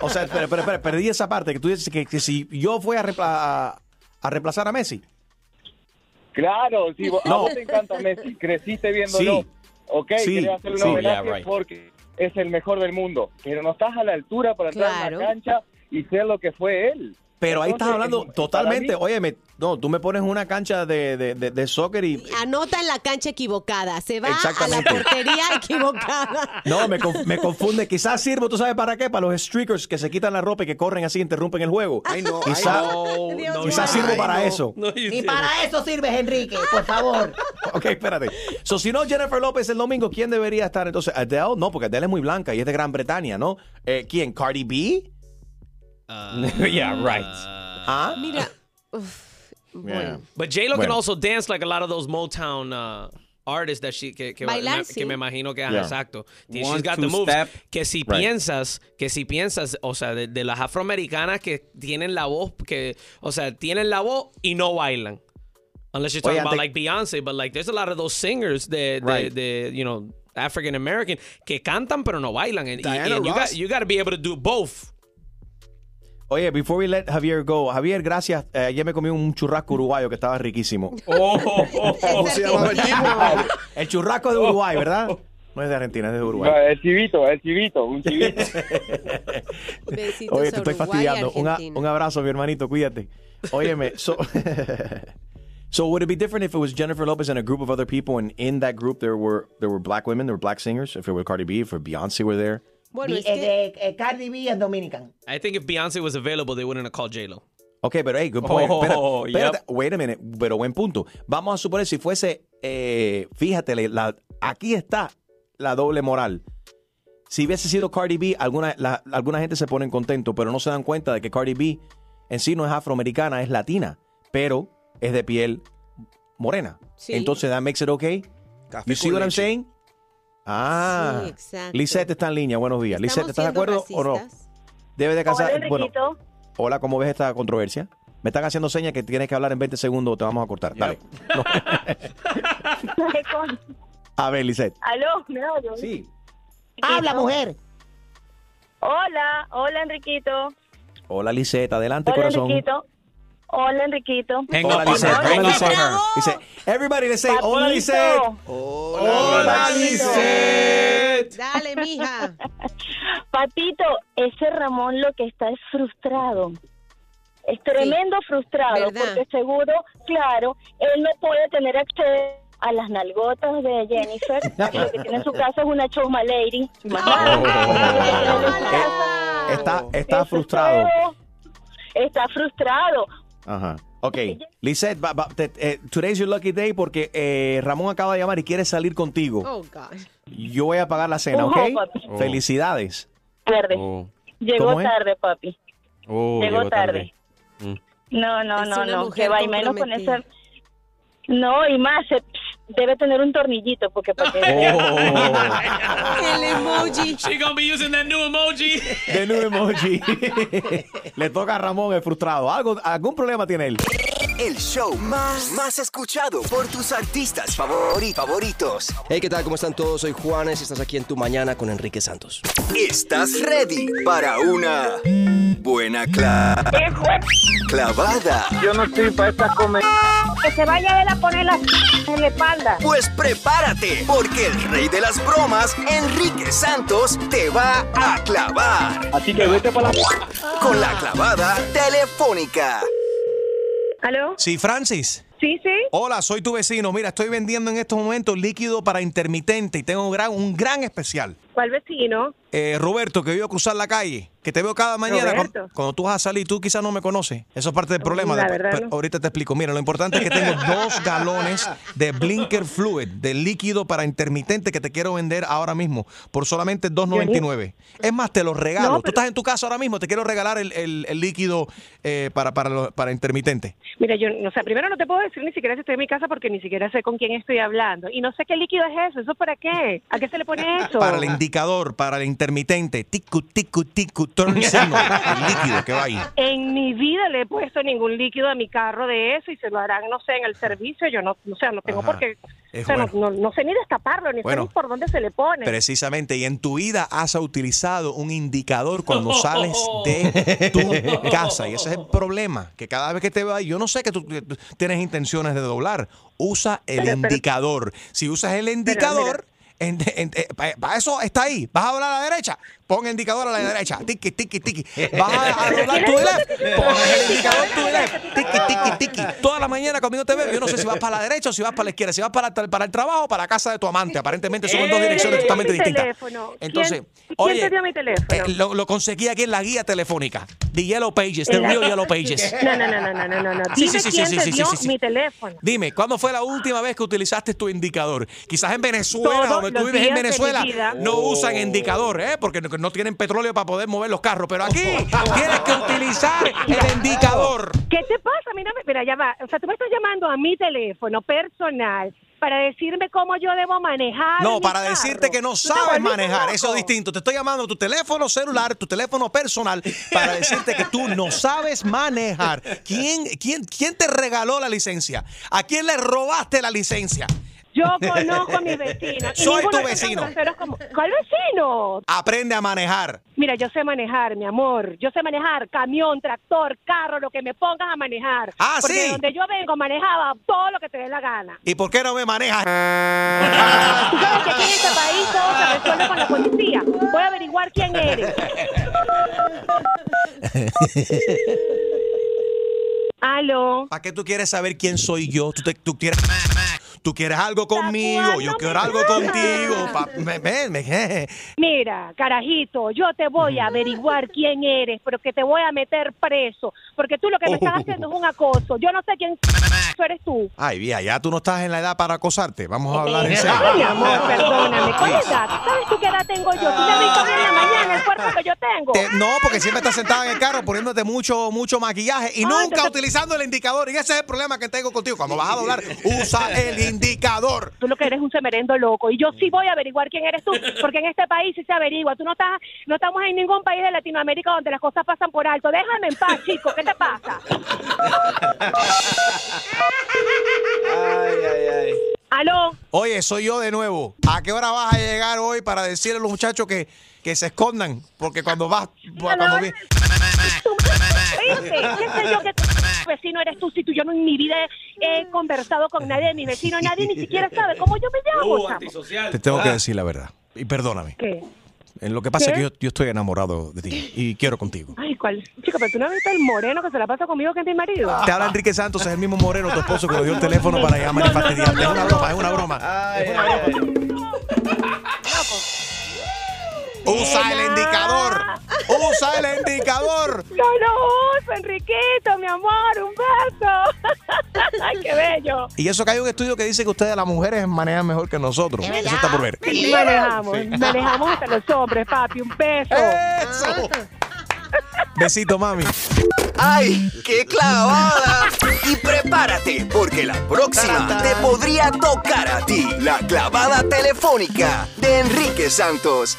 O sea, espera, espera, espera, perdí esa parte que tú dices que, que si yo fui a, repla- a, a reemplazar a Messi.
Claro, si vos, a
No.
vos te encanta Messi, creciste viéndolo.
Sí.
Ok,
Sí,
querés hacerle un
sí.
homenaje
Yeah, right.
porque es el mejor del mundo. Pero no estás a la altura para entrar
Claro.
en la cancha y ser lo que fue él.
Pero ahí estás hablando totalmente.
mí-
Óyeme, no, tú me pones una cancha de, de, de, de soccer y.
Anota en la cancha equivocada. Se va a la portería equivocada.
No, me, me confunde. Quizás sirvo, ¿tú sabes para qué? Para los streakers que se quitan la ropa y que corren así, interrumpen el juego.
Ay, no, ay,
Quizás
no, no,
quizás
no,
sirvo
ay,
para
no.
eso.
No, didn't.
para eso sirves, Enrique, por favor.
Ok, espérate. So, si no Jennifer López el domingo, ¿quién debería estar entonces? ¿Adele? No, porque Adele es muy blanca y es de Gran Bretaña, ¿no? Eh, ¿Quién? ¿Cardi B?
yeah, right.
¿Ah?
Mira. uf,
Yeah.
But J-Lo can
Bueno.
also dance like a lot of those Motown uh, artists that she que, que,
Bailar,
me,
sí.
que me imagino que
Yeah.
exacto. She's
One,
got
two
the moves.
step.
Que si
Right.
piensas, que si piensas, o sea, de, de las afroamericanas que tienen la voz que, o sea, tienen la voz y no bailan. Unless you're talking
Oye,
about like Beyonce, but like there's a lot of those singers de,
Right.
de, you know, African American que cantan pero no bailan. And, y-
Diana
and you got you got to be able to do both.
Oye, before we let Javier go, Javier, gracias. Eh, ayer me comí un churrasco uruguayo que estaba riquísimo.
Oh,
¿Cómo se llamaba el tipo?
El churrasco de Uruguay, ¿verdad? No es de Argentina, es de
No,
Uruguay.
el chivito, el chivito, un chivito.
Besitos
Oye, te estoy fastidiando. Un, a-
Argentina.
un abrazo, mi hermanito, cuídate. Óyeme, so, so would it be different if it was Jennifer Lopez and a group of other people, and in that group there were there were black women, there were black singers? If it were Cardi B, if Beyonce were there?
Bueno, es que
eh, eh, Cardi B es Dominican.
I think if Beyonce was available, they wouldn't have called J-Lo.
Ok, pero hey, good point.
Oh,
Espera- espérate, wait a minute, pero buen punto. Vamos a suponer si fuese, eh, fíjate, la, aquí está la doble moral. Si hubiese sido Cardi B, alguna, la- alguna gente se pone contento, pero no se dan cuenta de que Cardi B en sí no es afroamericana, es latina, pero es de piel morena.
Sí.
Entonces, that makes it okay.
Café
You see what I'm saying? Ah,
Sí, exacto.
Lisette está en línea. Buenos días. Lisette, ¿estás de acuerdo o no? Debe de casar.
Hola,
bueno,
Enriquito.
hola, ¿cómo ves esta controversia? Me están haciendo señas que tienes que hablar en 20 segundos o te vamos a cortar. Dale. No. A ver, Lisette.
Aló, ¿me oyes?
Sí.
Habla, mujer.
Hola, hola Enriquito.
Hola, Lisette. Adelante,
Hola
corazón.
Enriquito.
Hola, Enriquito.
Hola, Lisette. Hola, Lisette. Dice, everybody le say, hola,
Papito.
Lisette. Hola, Lisette.
Dale, mija.
Patito, ese Ramón lo que está es frustrado. Es tremendo frustrado
¿verdad?
porque seguro, claro, él no puede tener acceso a las nalgotas de Jennifer. lo que tiene en su casa es una choma lady.
Está, está frustrado.
Está frustrado.
Ajá. Ok. Lisette, te- eh, today's your lucky day porque eh, Ramón acaba de llamar y quiere salir contigo.
Oh, God.
Yo voy a pagar la cena, ¿ok?
Ojo, papi.
Oh. Felicidades.
Tarde.
Oh.
Llegó tarde, papi.
Oh,
Llegó tarde. No, no,
Es
no, no.
mujer
Que va y menos con esa. No, y más, debe tener un tornillito porque para que.
Oh.
El emoji.
She gonna be using that new emoji.
De nuevo emoji. Le toca a Ramón el frustrado. ¿Algo, ¿Algún problema tiene él?
El show más, más escuchado por tus artistas favori- favoritos.
Hey, ¿qué tal? ¿Cómo están todos? Soy Juanes y estás aquí en Tu Mañana con Enrique Santos.
¿Estás ready para una buena cla- clavada?
Yo no estoy para estas comer. Que se vaya él a poner la en la espalda.
Pues prepárate, porque el rey de las bromas, Enrique Santos, te va a clavar.
Así que vete para la.
Con la clavada telefónica.
¿Aló?
Sí, Francis.
Sí, sí.
Hola, soy tu vecino. Mira, estoy vendiendo en estos momentos líquido para intermitente y tengo un gran, un gran especial.
¿Cuál vecino?
Eh, Roberto, que vivo a cruzar la calle, que te veo cada mañana. Cuando, cuando tú vas a salir, tú quizás no me conoces. Eso es parte del problema.
La
Después-
verdad
pero
no.
ahorita te explico. Mira, lo importante es que tengo dos galones de Blinker Fluid, de líquido para intermitente que te quiero vender ahora mismo por solamente $2.99. Es más, te lo regalo.
No,
Tú estás en tu casa ahora mismo, te quiero regalar el, el- el líquido eh, para, para, lo- para intermitente.
Mira, yo, o sea, primero no te puedo decir ni siquiera si estoy en mi casa porque ni siquiera sé con quién estoy hablando. Y no sé qué líquido es eso. ¿Eso para qué? ¿A qué se le pone eso?
Para el indicador, para el intermitente. Ticu, ticu, ticu, turn signal. El líquido que va ahí.
En mi vida le he puesto ningún líquido a mi carro de eso y se lo harán, no sé, en el servicio. Yo no, o sea, no tengo
Ajá.
por qué.
Es
o sea, no-
bueno.
no, no sé ni destaparlo, ni
Bueno.
sé ni por dónde se le pone.
Precisamente, y en tu vida has utilizado un indicador cuando sales de tu casa. Y ese es el problema, que cada vez que te ahí, yo no sé que tú, tienes intenciones de doblar, usa el
Pero- pero-
indicador. Si usas el indicador, para eso está ahí. Vas a doblar a la derecha, pon el indicador a la derecha. Tiki, tiki, tiki. Vas a, a doblar tu left, pon el indicador tu left. Tiki, tiki, tiki. Toda la mañana yo te veo, yo no sé si vas para la derecha o si vas para la izquierda, si vas para, para el trabajo o para la casa de tu amante. Aparentemente son dos direcciones
¿Quién
totalmente
mi
distintas.
teléfono?
Entonces,
¿Quién,
oye,
¿quién te dio mi teléfono?
eh, lo, lo conseguí aquí en la guía telefónica. The Yellow Pages, The Real Yellow Pages.
No, no, no, no, no, no, no. no.
Sí,
Dime
sí, sí,
quién
sí,
te
sí, sí,
dio
sí, sí.
mi teléfono.
Dime, ¿cuándo fue la última vez que utilizaste tu indicador? Quizás en Venezuela,
Todos
donde tú vives en Venezuela, no usan indicador, ¿eh? Porque no, no tienen petróleo para poder mover los carros. Pero aquí tienes que utilizar el indicador.
¿Qué te pasa? Mira, mira, ya va. O sea, tú me estás llamando a mi teléfono personal para decirme cómo yo debo manejar.
No, para
carro.
decirte que no
¿Tú te
sabes manejar, eso es distinto. Te estoy llamando a tu teléfono celular, tu teléfono personal, para decirte que tú no sabes manejar. ¿Quién, quién, quién te regaló la licencia? ¿A quién le robaste la licencia?
Yo conozco a mis vecinos. y
Soy tu vecino.
como- ¿Cuál vecino?
Aprende a manejar.
Mira, yo sé manejar, mi amor. Yo sé manejar camión, tractor, carro, lo que me pongas a manejar.
Ah,
Porque
sí.
de donde yo vengo manejaba todo lo que te dé la gana.
¿Y por qué no me manejas?
Tú sabes que aquí en este país todo se resuelve con la policía. Voy a averiguar quién eres. Aló.
¿Para qué tú quieres saber quién soy yo? ¿Tú, te- tú quieres, tú quieres algo conmigo, yo quiero algo contigo. pa- me- me- me-
Mira, carajito, yo te voy a averiguar quién eres, pero que te voy a meter preso, porque tú lo que me estás haciendo es un acoso. Yo no sé quién eres tú.
Ay, vía, ya tú no estás en la edad para acosarte. Vamos a hablar en
Ay,
serio.
mi amor, perdóname. ¿Cuál edad? ¿Sabes tú qué edad tengo yo? ¿Tú te has en la mañana el cuerpo que yo tengo?
Te- no, porque siempre estás sentada en el carro poniéndote mucho, mucho maquillaje y nunca utilizando el indicador. Y ese es el problema que tengo contigo. Cuando vas a doblar, usa el indicador.
Tú lo que eres un semerendo loco y yo sí voy a averiguar quién eres tú, porque en este país sí se averigua. Tú no estás, no estamos en ningún país de Latinoamérica donde las cosas pasan por alto. Déjame en paz, chico. ¿Qué te pasa?
Ay, ay, ay.
Aló.
Oye, soy yo de nuevo. ¿A qué hora vas a llegar hoy para decirle a los muchachos que, que se escondan? Porque cuando vas, cuando vi-
Oíste, ¿qué sé yo que vecino eres tú si tú yo no en mi vida he, conversado con nadie de mis vecinos, nadie ni siquiera sabe cómo yo me llamo. chamo.
Te tengo que decir la verdad. Y perdóname.
¿Qué?
En lo que pasa
¿Qué?
es que yo, yo estoy enamorado de ti y quiero contigo.
Ay, ¿cuál? Chico, pero tú no viste el moreno que se la pasa conmigo que es mi marido.
Te habla Enrique Santos, es el mismo moreno, tu esposo que le dio el teléfono para llamar y fastidiarte. Es una broma, es una broma. Usa el indicador. Usa el indicador.
No lo uso, Enriquito, mi amor, un beso. Ay, qué bello.
Y eso que hay un estudio que dice que ustedes las mujeres manejan mejor que nosotros. Eso está por ver.
Manejamos,
Sí.
manejamos hasta los hombres, papi, un beso.
Eso. Besito, mami.
¡Ay, qué clavada! Y prepárate, porque la próxima te podría tocar a ti. La clavada telefónica de Enrique Santos.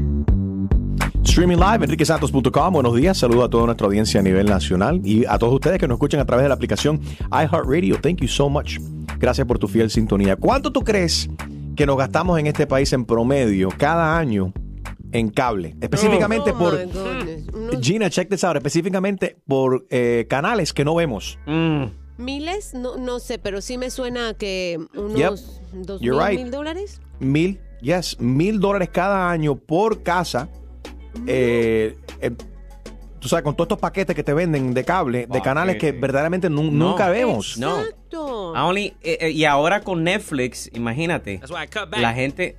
Streaming live, enriquesantos.com. Buenos días. Saludo a toda nuestra audiencia a nivel nacional y a todos ustedes que nos escuchan a través de la aplicación iHeartRadio. Thank you so much. Gracias por tu fiel sintonía. ¿Cuánto tú crees que nos gastamos en este país en promedio cada año en cable? Específicamente
Oh,
por.
my goodness.
Gina, check this out. Específicamente por eh, canales que no vemos.
¿Miles? No, no sé, pero sí me suena a que unos
Yep.
dos mil,
right.
mil dólares.
Mil, yes, mil dólares cada año por casa. Eh, eh, tú sabes, con todos estos paquetes que te venden de cable, de canales que verdaderamente nu-
No.
nunca vemos.
No. I only- eh, eh, y ahora con Netflix, imagínate.
That's why I cut back.
La gente.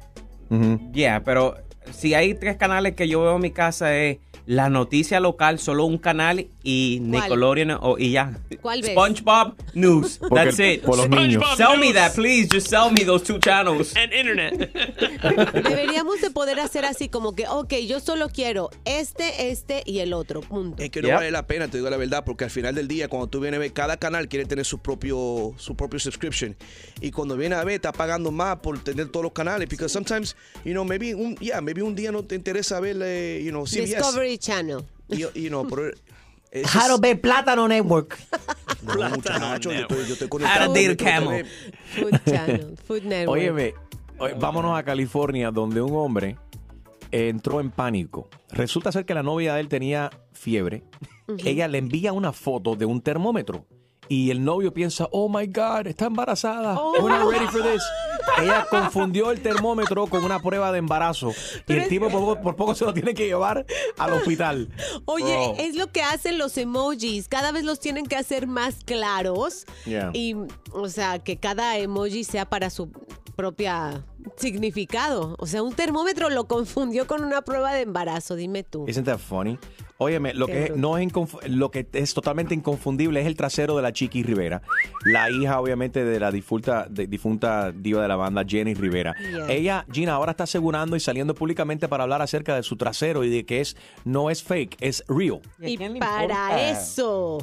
Ujú.
Yeah, pero si hay tres canales que yo veo en mi casa es la noticia local, solo un canal y
¿Cuál?
Nickelodeon o- y ya.
¿Cuál ves?
SpongeBob News.
Porque-
That's it.
por los niños.
Sell me that, please. Just sell me those two channels.
And internet.
Deberíamos de poder hacer así como que, ok, yo solo quiero este, este y el otro, punto.
Es que no vale la pena, te digo la verdad, porque al final del día, cuando tú vienes a ver, cada canal quiere tener su propio, su propio subscription. Y cuando vienes a ver, está pagando más por tener todos los canales. Because sometimes, you know, maybe un, yeah, maybe un día no te interesa ver, eh, you know, CBS.
Discovery Channel.
You, you know, pero... es-
Jaro ve Plátano Network.
No, muchacho, yo estoy, yo estoy conectado. que
camel.
Food Channel, Food Network.
Óyeme, oye, vámonos a California, donde un hombre entró en pánico. Resulta ser que la novia de él tenía fiebre. Ella le envía una foto de un termómetro. Y el novio piensa, oh my God, está embarazada. We're not ready for this. Ella confundió el termómetro con una prueba de embarazo. Y el tipo por, poco- por poco se lo tiene que llevar al hospital.
Oye,
Bro.
es lo que hacen los emojis. Cada vez los tienen que hacer más claros.
Yeah.
Y, o sea, que cada emoji sea para su propia significado. O sea, un termómetro lo confundió con una prueba de embarazo, dime tú.
Isn't that funny? Óyeme, lo
Qué
que,
bruto.
no es lo que es totalmente inconfundible es el trasero de la Chiqui Rivera, la hija obviamente de la difunta, de- difunta diva de la banda Jenny Rivera.
Yeah.
Ella, Gina, ahora está asegurando y saliendo públicamente para hablar acerca de su trasero y de que es no es fake, es real.
Y para eso.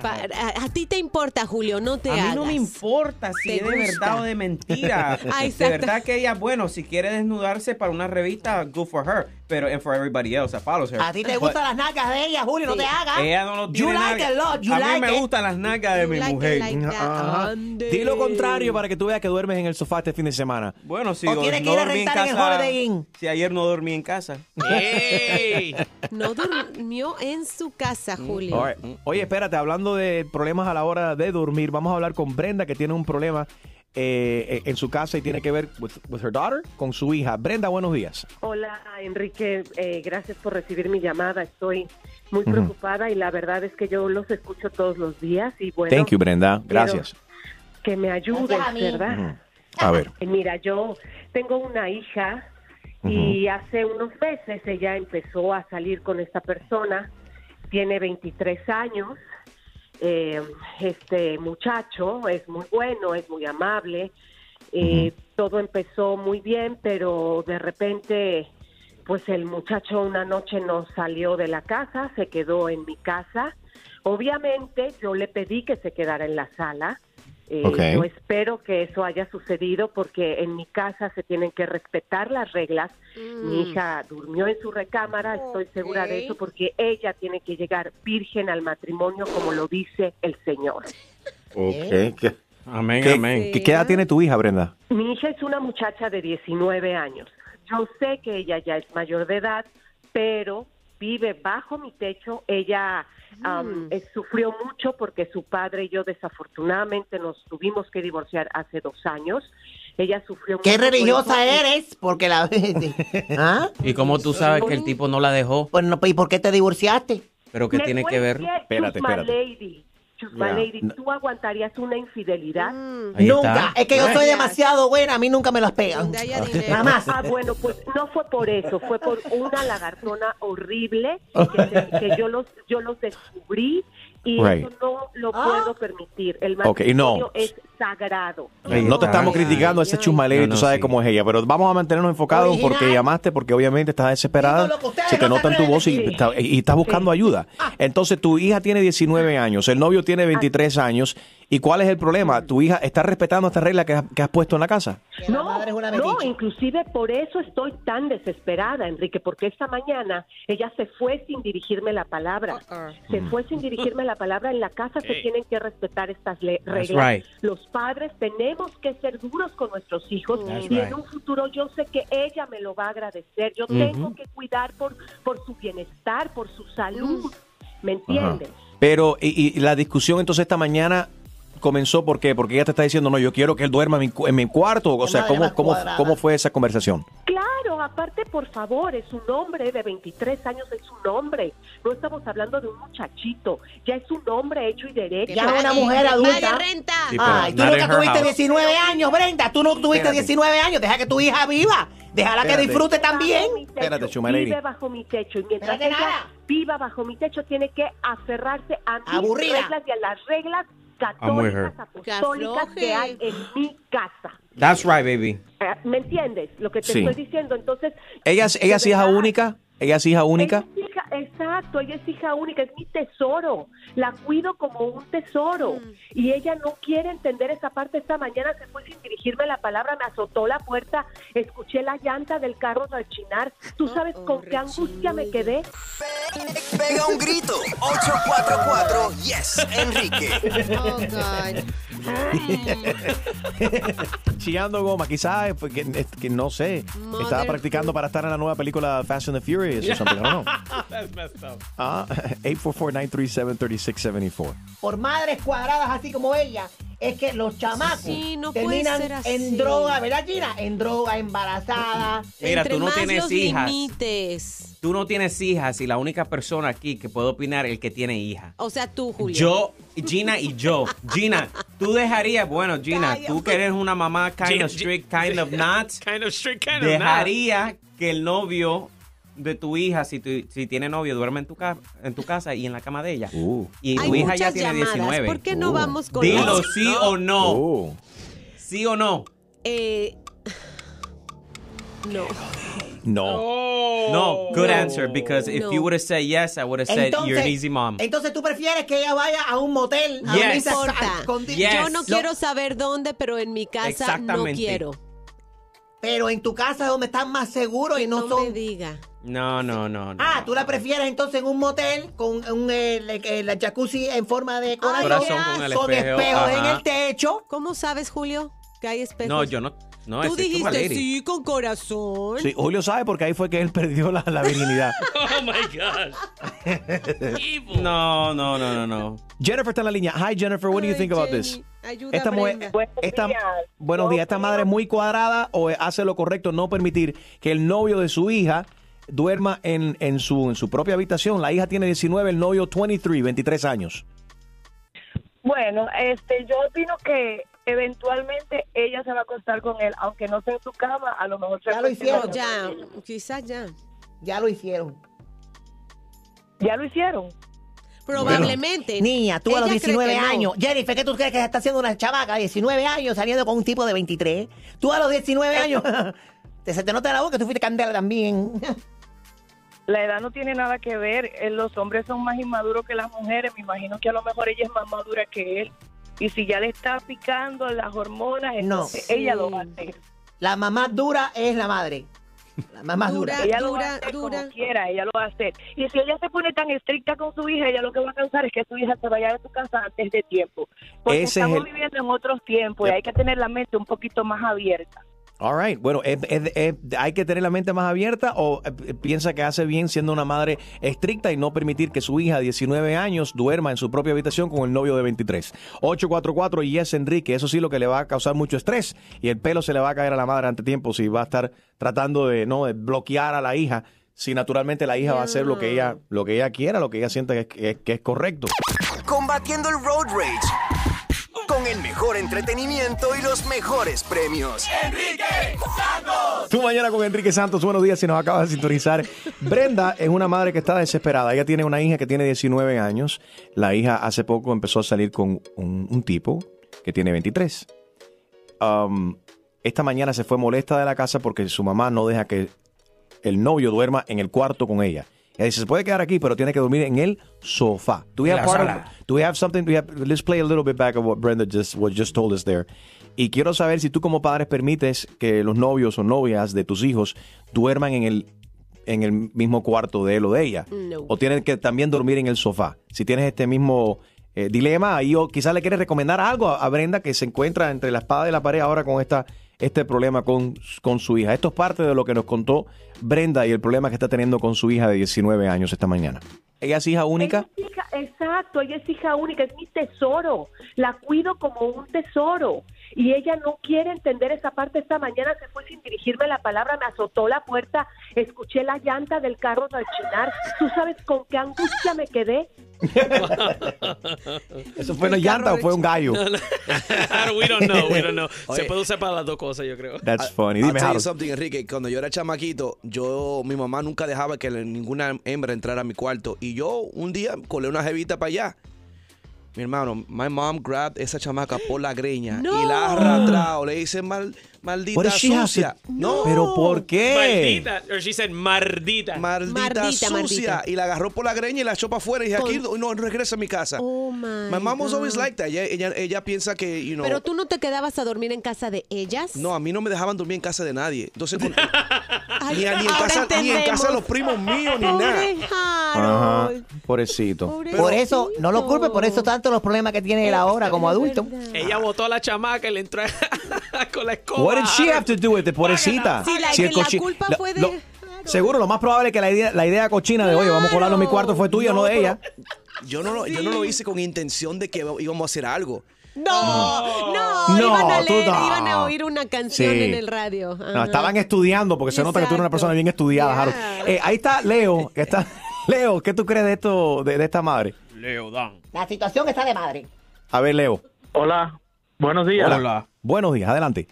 Para- a, a ti te importa, Julio, no te
a mí
hagas.
no me importa si
¿Te
es de verdad o de mentira.
Ah,
de verdad que ella, bueno, si quiere desnudarse para una revista, good for her. Pero and for everybody else that follows her.
A ti te
But
gustan las nalgas de ella, Julio, no te hagas.
Ella no lo
You
tiene
like
nalga.
it, Lord, you
A mí
like
me
it.
gustan las nalgas de
You
mi
like it
mujer.
like
Ajá.
Andy.
Di lo contrario para que tú veas que duermes en el sofá este fin de semana.
Bueno, si
O
no
que ir a
en
rentar en el
casa,
Holiday Inn.
si ayer no dormí en casa.
¡Ey!
No durmió en su casa, Julio.
All right. Oye, espérate, hablando de problemas a la hora de dormir, vamos a hablar con Brenda que tiene un problema eh, en su casa y tiene que ver with, with her daughter, con su hija. Brenda, buenos días.
Hola, Enrique. eh, gracias por recibir mi llamada. Estoy muy preocupada y la verdad es que yo los escucho todos los días y bueno,
Thank you, Brenda. Gracias.
que me ayudes,
Gracias a mí.
¿verdad?
A ver.
Eh, Mira, yo tengo una hija y hace unos meses ella empezó a salir con esta persona. Tiene 23 años. Eh, este muchacho es muy bueno, es muy amable. Eh, Todo empezó muy bien, pero de repente, pues el muchacho una noche no salió de la casa, se quedó en mi casa. Obviamente yo le pedí que se quedara en la sala Eh. Yo espero que eso haya sucedido porque en mi casa se tienen que respetar las reglas. Mi hija durmió en su recámara, estoy segura de eso porque ella tiene que llegar virgen al matrimonio como lo dice el Señor.
Ok. ¿Qué,
Amén,
qué-
amén.
qué- qué edad tiene tu hija, Brenda?
Mi hija es una muchacha de 19 años. Yo sé que ella ya es mayor de edad, pero vive bajo mi techo. Ella am, eh, sufrió mucho porque su padre y yo desafortunadamente nos tuvimos que divorciar hace dos años. Ella sufrió
¿Qué
mucho
religiosa eres? Porque la... ¿Ah?
¿Y cómo tú sabes que el tipo no la dejó?
Pues no, ¿y por qué te divorciaste?
¿Pero qué
Me
tiene que ver?
Espérate, espérate.
Lady. Chusma
Ya.
Lady, ¿tú aguantarías una infidelidad?
Ahí
Nunca.
está.
Es que yo soy demasiado buena, a mí nunca me las pegan. Jamás.
Ah, bueno, pues no fue por eso, fue por una lagartona horrible que, se- que yo los yo los descubrí y
Right.
eso no lo puedo permitir. El
Ok, y no.
matrimonio es sagrado.
no te estamos criticando a ese chusmalero y
No,
tú sabes
sí.
cómo es ella, pero vamos a mantenernos enfocados en por qué
Original.
llamaste, porque obviamente estás desesperada, se te
no
nota en tu voz y, está- y estás buscando ayuda. Entonces tu hija tiene 19 años, el novio tiene 23 años, ¿y cuál es el problema? ¿Tu hija está respetando esta regla que has, que has puesto en la casa?
No, no, inclusive por eso estoy tan desesperada, Enrique, porque esta mañana ella se fue sin dirigirme la palabra. Se fue sin dirigirme la palabra. En la casa se tienen que respetar estas reglas.
right.
Los padres tenemos que ser duros con nuestros hijos
That's
y
right.
en un futuro yo sé que ella me lo va a agradecer. Yo tengo que cuidar por, por su bienestar, por su salud. ¿Me entiendes?
Pero, y, y la discusión entonces esta mañana comenzó, ¿por qué? Porque ella te está diciendo, no, yo quiero que él duerma en mi, cu- en mi cuarto. O sea, ¿cómo, cómo. ¿cómo fue esa conversación?
Claro, aparte, por favor, es un hombre de 23 años, es un hombre. No estamos hablando de un muchachito, ya es un hombre hecho y derecho.
Ya es una mujer adulta.
Sí, pero
Ay, tú nunca tuviste
house.
19 años, Brenda. Tú no tuviste
Espérate.
19 años. Deja que tu hija viva. Déjala que disfrute también.
Espérate, Chumalady.
Vive bajo mi techo y mientras
Espérate,
ella
nada.
viva bajo mi techo tiene que aferrarse a mis
Aburrida.
reglas y a las reglas. Católicas apostólicas que hay en mi casa.
That's right, baby.
Eh, ¿Me entiendes lo que te
Sí.
estoy diciendo? Entonces,
¿Ella, es- ella es hija única? ¿Ella es hija única?
Ella es hija- exacto, ella es hija única, es mi tesoro. La cuido como un tesoro. Y ella no quiere entender esa parte. Esta mañana se fue sin dirigirme la palabra, me azotó la puerta, escuché la llanta del carro rechinar. ¿Tú sabes con qué angustia me quedé?
Pega un grito. 844 Yes, Enrique.
Chillando goma, quizás pues, que, no sé. Estaba practicando para estar en la nueva película Fast and the Furious o something. I don't know.
That's messed up.
Ah, 844-937-3674.
Por madres cuadradas así como ella, es que los chamacos
Sí, no puede
terminan en droga, ¿verdad, Gina? En droga, embarazada.
Mira,
Entre
tú no
más
tienes
los
hijas.
limites.
Tú no tienes hijas y la única persona aquí que puede opinar es el que tiene hija.
O sea, tú, Julio.
Yo, Gina y yo. Gina, tú dejarías, bueno, Gina, tú que eres una mamá kind of strict, kind of not,
Kind of strict, kind of not.
dejaría que el novio de tu hija, si, tu- si tiene novio, duerme en tu, ca- en tu casa y en la cama de ella. Y tu
Hay
hija ya tiene
llamadas.
19.
¿Por qué no vamos con
Dilo sí o no. ¿Sí o no?
Eh, no.
No.
No, good answer, because if
No.
you would have said yes, I would have said you're an easy mom.
entonces tú prefieres que ella vaya a un motel. a
Yes.
a-
importa.
a-
Yo no quiero saber dónde, pero en mi casa no quiero.
Pero en tu casa es donde están más seguros y no,
no
son.
me diga.
No, no, no, no.
Ah, tú la prefieres entonces en un motel con un la jacuzzi en forma de corazón,
Corazón con el
con
espejo,
espejos en el techo.
¿Cómo sabes, Julio, que hay espejos?
No, yo no. No,
Tú dijiste sí con corazón.
Sí, Julio sabe porque ahí fue que él perdió la, la virginidad.
Oh my God.
No, no, no, no, no.
Jennifer está en la línea. Hi, Jennifer, what do you think about this?
Ayuda,
Esta mujer, esta, buenos días, esta madre es muy cuadrada o hace lo correcto no permitir que el novio de su hija duerma en, en, su, en su propia habitación. La hija tiene 19, el novio 23, 23 años.
Bueno, este, yo opino que eventualmente ella se va a acostar con él, aunque no sea en su cama, a lo mejor se
Ya lo hicieron.
Ya, quizás ya.
Ya lo hicieron.
Ya lo hicieron.
Probablemente.
Niña, tú a los
Ella cree
19
que no.
años. Jennifer, ¿qué tú crees que está haciendo una chavaca de 19 años saliendo con un tipo de 23? Tú a los 19 años. te, se te nota la boca, tú fuiste candela también.
La edad no tiene nada que ver. eh, Los hombres son más inmaduros que las mujeres. Me imagino que a lo mejor ella es más madura que él. Y si ya le está picando las hormonas, entonces ella lo va a hacer.
La mamá dura es la madre. La mamá dura.
ella lo va a hacer como quiera, ella lo va a hacer. Y si ella se pone tan estricta con su hija, ella lo que va a causar es que su hija se vaya de su casa antes de tiempo. Porque
Ese es
estamos
el-
viviendo en otros tiempos y hay que tener la mente un poquito más abierta.
All right. Bueno, ¿es- es- es- ¿hay que tener la mente más abierta o eh, piensa que hace bien siendo una madre estricta y no permitir que su hija de 19 años duerma en su propia habitación con el novio de 23? 844 y es Enrique. Eso sí lo que le va a causar mucho estrés y el pelo se le va a caer a la madre ante tiempo si va a estar tratando de no de bloquear a la hija. Si naturalmente la hija va a hacer lo que ella lo que ella quiera, lo que ella sienta que es correcto.
Combatiendo el road rage. Con el mejor entretenimiento y los mejores premios.
Enrique Santos.
Tu mañana con Enrique Santos, buenos días si nos acabas de sintonizar. Brenda es una madre que está desesperada. Ella tiene una hija que tiene 19 años. La hija hace poco empezó a salir con un, un tipo que tiene 23. Um, esta mañana se fue molesta de la casa porque su mamá no deja que el novio duerma en el cuarto con ella. Se puede quedar aquí, pero tiene que dormir en el sofá. Do we have, part of- do we have something? do we have- let's play a little bit back of what Brenda just, what just told us there. Y quiero saber si tú como padres permites que los novios o novias de tus hijos duerman en el, en el mismo cuarto de él o de ella.
No.
O tienen que también dormir en el sofá. Si tienes este mismo eh, dilema, ahí o quizás le quieres recomendar algo a, a Brenda que se encuentra entre la espada y la pared ahora con esta, este problema con, con su hija. Esto es parte de lo que nos contó Brenda y el problema que está teniendo con su hija de 19 años esta mañana. Ella es hija única.
Ella es hija- exacto, ella es hija única, es mi tesoro. La cuido como un tesoro. Y ella no quiere entender esa parte. Esta mañana se fue sin dirigirme la palabra, me azotó la puerta, escuché la llanta del carro rechinar. ¿Tú sabes con qué angustia me quedé?
¿Eso fue una llanta o fue un gallo?
we don't know, we don't know. Se
Oye.
puede usar para las dos cosas, yo creo.
That's funny.
I'll
Dime,
tell you
Harold.
something, Enrique. Cuando yo era chamaquito, yo, mi mamá nunca dejaba que ninguna hembra entrara a mi cuarto. Y yo un día colé una jevita para allá. Mi hermano, my mom grabbed esa chamaca por la greña y la ha arrastrado. Le dice mal, maldita
to-
sucia. No.
¿Pero por qué?
Maldita. Or she said mardita.
Maldita,
Mardita,
sucia.
mardita.
Y la agarró por la greña y la echó para afuera. Y dije, aquí no regresa a mi casa.
Oh my,
my mom was always like that. Ella, ella, ella piensa que, you know.
Pero tú no te quedabas a dormir en casa de ellas.
No, a mí no me dejaban dormir en casa de nadie. Entonces, con-
Ay,
ni, ni en casa, ni en casa de los primos míos, ni
Pobre
nada.
Ajá, pobrecito.
Por eso, no lo culpe, por eso tanto los problemas que tiene él ahora como adulto.
Ella botó a la chamaca y le entró con la escoba.
She have to do with it, pobrecita?
Sí, la-
Si el
la
cochi-
culpa
la-
fue de
lo- Seguro, lo más probable es que la idea, la idea cochina de, oye, vamos a colarlo en mi cuarto fue tuya, no, de ella.
Yo no, lo, yo no lo hice con intención de que íbamos a hacer algo.
No, no,
No,
iban a
tú
leer,
no.
iban a oír una canción
Sí.
en el radio.
No,
Ajá.
estaban estudiando porque se nota que tú eres una persona bien estudiada, Harold. Eh, ahí está Leo, que está Leo, ¿qué tú crees de esto de, de esta madre?
Leo Dan.
La situación está de madre.
A ver, Leo.
Hola, buenos días.
Buenos días, adelante.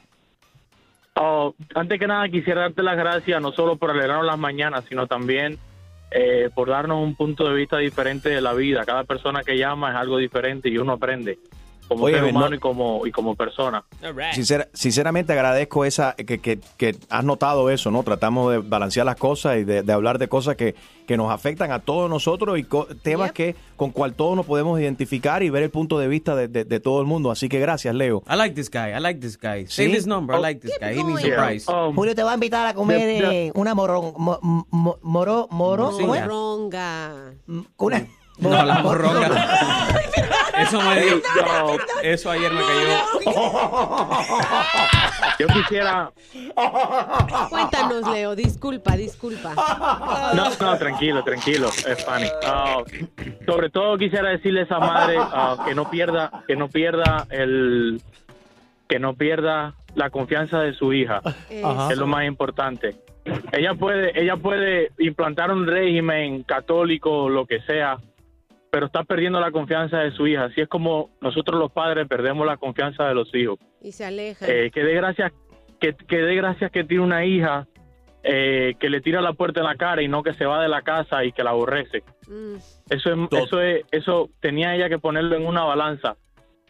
Oh, antes que nada quisiera darte las gracias no solo por alegrarnos las mañanas, sino también eh, por darnos un punto de vista diferente de la vida. Cada persona que llama es algo diferente y uno aprende como
Oye,
ser
no-
y como y como persona.
Sincer- sinceramente agradezco esa que, que- que has notado eso, ¿no? Tratamos de balancear las cosas y de, de hablar de cosas que, que nos afectan a todos nosotros y co- temas que con cual todos nos podemos identificar y ver el punto de vista de, de- de todo el mundo. Así que gracias, Leo.
I like this guy. I like this guy. Save
¿Sí?
his number. I like this guy. He needs a
Yeah.
price.
Um,
Julio te va a invitar a comer eh, una morón, mo- mo- moro, moro, ¿cómo es?
Moronga.
Una,
No, la morronga. Eso me dio. Eso ayer me cayó.
Yo quisiera
Cuéntanos, Leo, disculpa, disculpa.
No, no, tranquilo, tranquilo, es funny. Ah, sobre todo quisiera decirle a esa madre ah, que no pierda, que no pierda el, que no pierda la confianza de su hija,
Ajá.
es lo más importante. Ella puede, ella puede implantar un régimen católico, lo que sea, pero está perdiendo la confianza de su hija. Así es como nosotros los padres perdemos la confianza de los hijos.
Y se aleja.
Eh, que dé gracias que, que dé gracias que tiene una hija eh, que le tira la puerta en la cara y no que se va de la casa y que la aborrece.
Mm.
Eso es, eso es, eso tenía ella que ponerlo en una balanza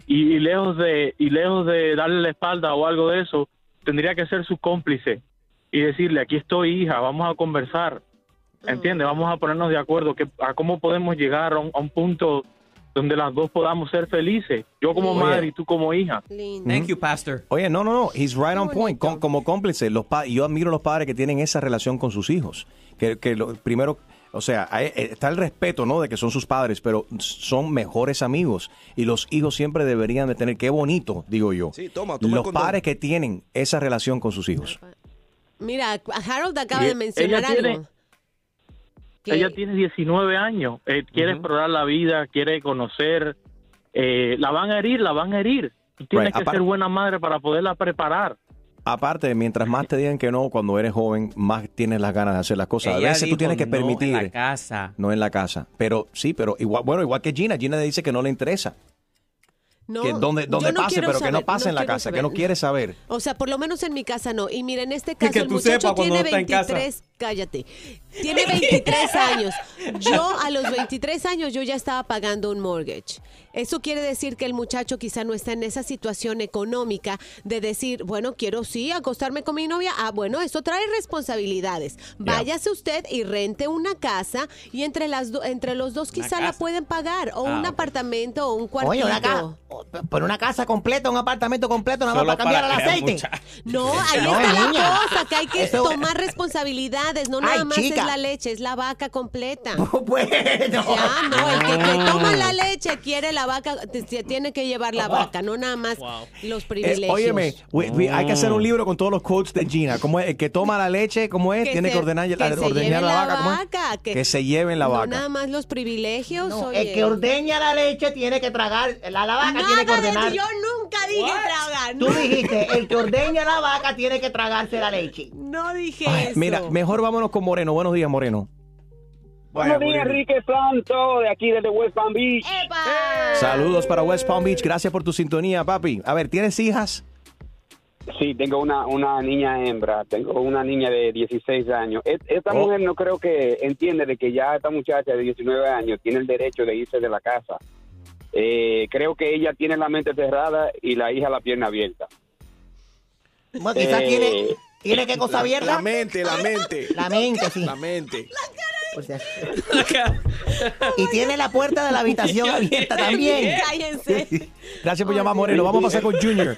y, y lejos de y lejos de darle la espalda o algo de eso, tendría que ser su cómplice y decirle aquí estoy hija, vamos a conversar, ¿entiendes? Vamos a ponernos de acuerdo que a cómo podemos llegar a un, a un punto
donde las dos podamos ser felices. Yo como
Oye.
madre y tú como hija.
Thank you, Pastor.
Oye, no, no, no, he's right on point. Com- como cómplice, los pa- yo admiro a los padres que tienen esa relación con sus hijos. Que, que lo, primero, o sea, hay- eh, está el respeto, ¿no? De que son sus padres, pero son mejores amigos. Y los hijos siempre deberían de tener, qué bonito, digo yo.
Sí, toma, toma
los padres que tienen esa relación con sus hijos.
Mira, Harold acaba
Y
de mencionar
tiene- Ella tiene 19 años, eh, quiere explorar la vida, quiere conocer. eh, la van a herir, la van a herir. Tú tienes
Right,
que ser buena madre para poderla preparar.
Aparte, mientras más te digan que no cuando eres joven, más tienes las ganas de hacer las cosas. a veces tú tienes que
no
permitir.
en la casa.
No en la casa. Pero sí, pero igual, bueno, igual que Gina. Gina dice que no le interesa.
No,
que donde, donde
no
pase, pero que no pase en la casa, que no quiere saber.
O sea, por lo menos en mi casa no. Y mira, en este caso
que
el
tú
muchacho
sepas cuando
tiene
no está en casa.
23, cállate. Tiene 23 años. Yo a los 23 años yo ya estaba pagando un mortgage. Eso quiere decir que el muchacho quizá no está en esa situación económica de decir, bueno, quiero sí acostarme con mi novia. Ah, bueno, eso trae responsabilidades. Váyase usted y rente una casa y entre las do- entre los dos quizá la
casa.
pueden pagar o
Ah,
un
ok.
apartamento o un cuartito.
Oye, una casa, por una casa completa, un apartamento completo, nada más
Solo
para cambiar
para
el aceite.
mucha- No, ahí
No,
está la
niña.
cosa, que hay que
Eso-
tomar no nada
Ay,
más
chica.
es la leche, es la vaca completa.
bueno.
Ya, no, el que, que toma la leche quiere la vaca, te tiene que llevar la vaca, no nada más los
Eh,
privilegios.
óyeme, we- we- hay que hacer un libro con todos los quotes de Gina. Como el que toma la leche, ¿cómo es?
Que
Tiene
se-
que ordenar,
que
la,
se
ordeñar la,
la
vaca.
que-
Que se lleven la
no
vaca.
nada más los privilegios.
No,
oye.
el que ordeña la leche tiene que tragar, la, la vaca
Nada
tiene que
de
ordenar.
yo nunca dije tragar.
Tú
no.
dijiste, el que ordeña la vaca tiene que tragarse la leche.
No dije
Ay,
eso.
mira, mejor vámonos con Moreno. Buenos días, Moreno.
Buenos días, Enrique Santo, de aquí desde West Palm Beach.
Saludos para West Palm Beach. Gracias por tu sintonía, papi. A ver, ¿tienes hijas?
Sí, tengo una, una niña hembra, tengo una niña de 16 años. Esta
Oh.
mujer no creo que entiende de que ya esta muchacha de 19 años tiene el derecho de irse de la casa. Eh, creo que ella tiene la mente cerrada y la hija la pierna abierta.
Bueno, quizás
Eh,
tiene, tiene qué cosa abierta.
La mente, la mente.
La mente, sí.
La mente.
O sea, y tiene la puerta de la habitación abierta también.
Cállense.
Gracias por llamar, Moreno. Vamos a pasar con Junior.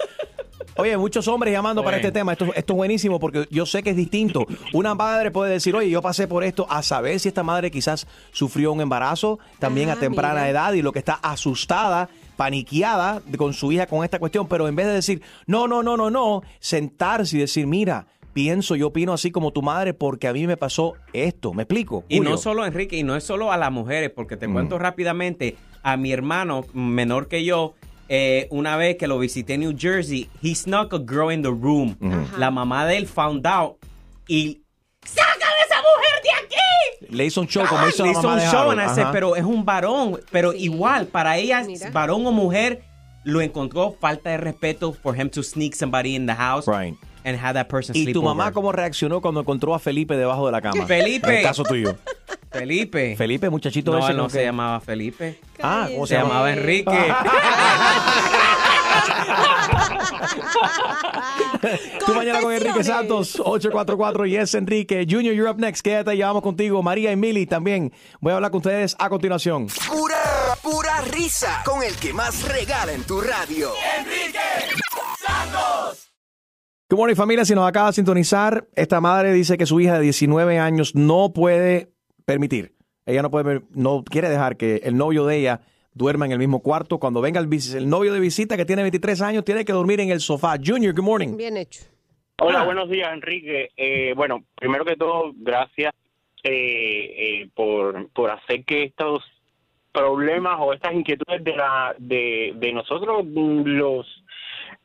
Oye, muchos hombres llamando para este tema. Esto, esto es buenísimo porque yo sé que es distinto. Una madre puede decir, oye, yo pasé por esto, a saber si esta madre quizás sufrió un embarazo también
Ah,
a temprana
mira.
edad y lo que está asustada, paniqueada con su hija con esta cuestión. Pero en vez de decir, no, no, no, no, no, sentarse y decir, mira, pienso, yo opino así como tu madre porque a mí me pasó esto. ¿Me explico?
Y
Julio?
no solo, Enrique, y no es solo a las mujeres, porque te cuento rápidamente, a mi hermano menor que yo, eh, una vez que lo visité en New Jersey, he snuck a girl in the room. La mamá de él found out y... ¡Sácame esa mujer de aquí!
Le hizo un show como hizo
Le
la
hizo
mamá
un
de
show,
Harold.
and I said,
Ajá.
pero es un varón. Pero igual, para ella,
Mira.
varón o mujer, lo encontró falta de respeto for him to sneak somebody in the house
Right.
And have that person
¿Y
sleep
tu mamá
over.
cómo reaccionó cuando encontró a Felipe debajo de la cama?
Felipe.
En el caso tuyo.
Felipe.
Felipe, muchachito
No,
ese
él no se
que-
llamaba Felipe.
Ah, ¿cómo
Se llamaba Enrique.
Tú mañana con Enrique Santos, 844 y es Enrique. Junior, you're up next. Quédate, ya vamos contigo. María y Mili también. Voy a hablar con ustedes a continuación.
Pura, pura risa con el que más regala en tu radio.
Enrique.
Good morning, familia. Si nos acaba de sintonizar, esta madre dice que su hija de 19 años no puede permitir. Ella no puede, no quiere dejar que el novio de ella duerma en el mismo cuarto. Cuando venga el, novio de visita que tiene 23 años, tiene que dormir en el sofá. Junior, good morning.
Bien hecho.
Hola, buenos días, Enrique. Eh, bueno, primero que todo, gracias eh, eh, por, por hacer que estos problemas o estas inquietudes de, la, de, de nosotros, mm, los,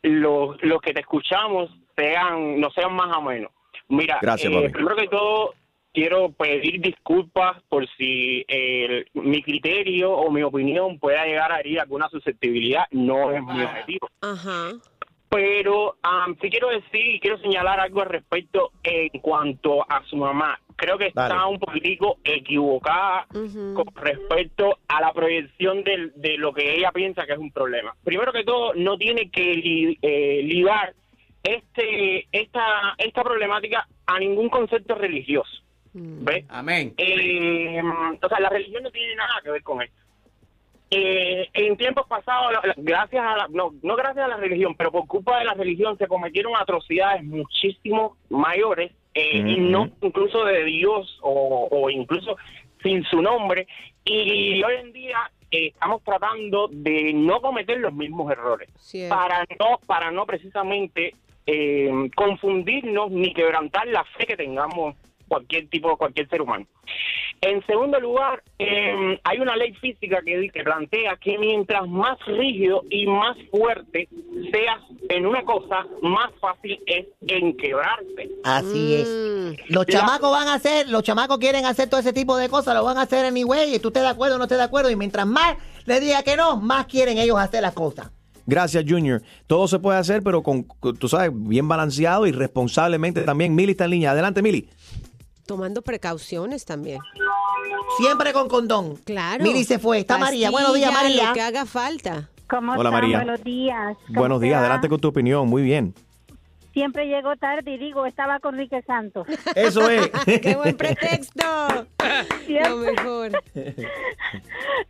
los, los que te escuchamos, sean no sean más o menos. Mira,
Gracias,
eh, primero que todo, quiero pedir disculpas por si eh, mi criterio o mi opinión pueda llegar a herir alguna susceptibilidad. No es mi objetivo.
Ajá.
Pero am, sí quiero decir y quiero señalar algo al respecto en cuanto a su mamá. Creo que está
Dale.
un poquitico equivocada con respecto a la proyección del- de, lo que ella piensa que es un problema. Primero que todo, no tiene que li- eh, ligar este, esta, esta problemática a ningún concepto religioso. ¿Ves?
Amén.
Eh, o sea, la religión no tiene nada que ver con esto. eh, en tiempos pasados, gracias a la, no, no gracias a la religión, pero por culpa de la religión se cometieron atrocidades muchísimo mayores eh, y no incluso de Dios o, o incluso sin su nombre. Y hoy en día eh, estamos tratando de no cometer los mismos errores
Cierto.
para no para no precisamente eh, confundirnos ni quebrantar la fe que tengamos cualquier tipo cualquier ser humano. En segundo lugar, eh, hay una ley física que, que plantea que mientras más rígido y más fuerte seas en una cosa, más fácil es en quebrarte.
Así es. Los chamacos van a hacer, los chamacos quieren hacer todo ese tipo de cosas, lo van a hacer anyway, y tú estés de acuerdo o no estés de acuerdo, y mientras más le diga que no, más quieren ellos hacer las cosas.
Gracias, Junior. Todo se puede hacer, pero con, tú sabes, bien balanceado y responsablemente también. Mili está en línea. Adelante, Mili.
Tomando precauciones también.
Siempre con condón.
Claro.
Miri se fue. Está María. Buenos días, María.
Lo que haga falta.
¿Cómo
Hola,
están?
María.
Buenos días. ¿Cómo
Buenos días. Adelante con tu opinión. Muy bien.
Siempre llego tarde y digo, estaba con Enrique Santos.
Eso es.
¡Qué buen pretexto! Lo mejor.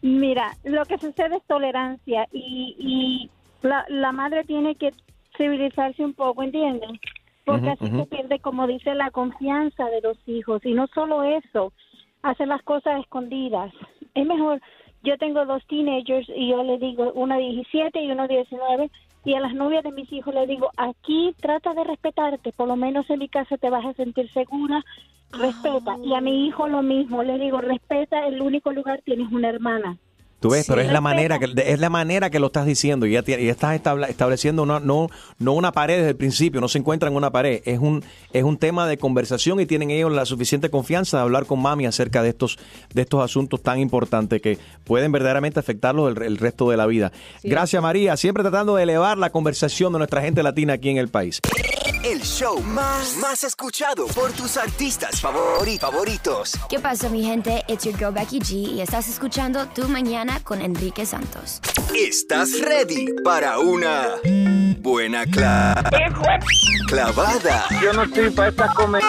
Mira, lo que sucede es tolerancia y, y la, la madre tiene que civilizarse un poco, ¿entienden? Porque así se pierde, como dice, la confianza de los hijos. Y no solo eso, hacer las cosas escondidas. Es mejor, yo tengo dos teenagers y yo le digo, uno 17 y uno 19, y a las novias de mis hijos le digo, aquí trata de respetarte, por lo menos en mi casa te vas a sentir segura, respeta. Y a mi hijo lo mismo, le digo, respeta, el único lugar tienes una hermana.
Tú ves, pero es la manera que es la manera que lo estás diciendo. Y ya, ya estás estableciendo una, no, no una pared desde el principio, no se encuentra en una pared. Es un, es un tema de conversación y tienen ellos la suficiente confianza de hablar con mami acerca de estos, de estos asuntos tan importantes que pueden verdaderamente afectarlos el, el resto de la vida. Gracias, María. Siempre tratando de elevar la conversación de nuestra gente latina aquí en el país.
El show más, más escuchado por tus artistas favori- favoritos.
¿Qué pasa, mi gente? It's your girl Becky G y estás escuchando Tu Mañana con Enrique Santos.
¿Estás ready para una buena cla- clavada?
Yo no estoy para esta comedia.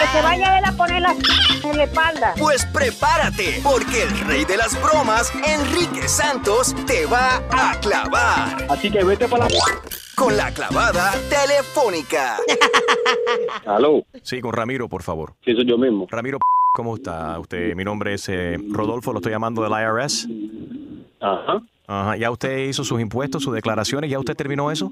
Que se vaya a poner la en la espalda.
Pues prepárate, porque el rey de las bromas, Enrique Santos, te va a clavar.
Así que vete para la...
Con la clavada telefónica.
Aló. Sí, con Ramiro, por favor.
Sí, soy yo mismo.
Ramiro, ¿cómo está usted? Mi nombre es eh, Rodolfo, lo estoy llamando del IRS.
Ajá.
Ajá. ¿Ya usted hizo sus impuestos, sus declaraciones? ¿Ya usted terminó eso?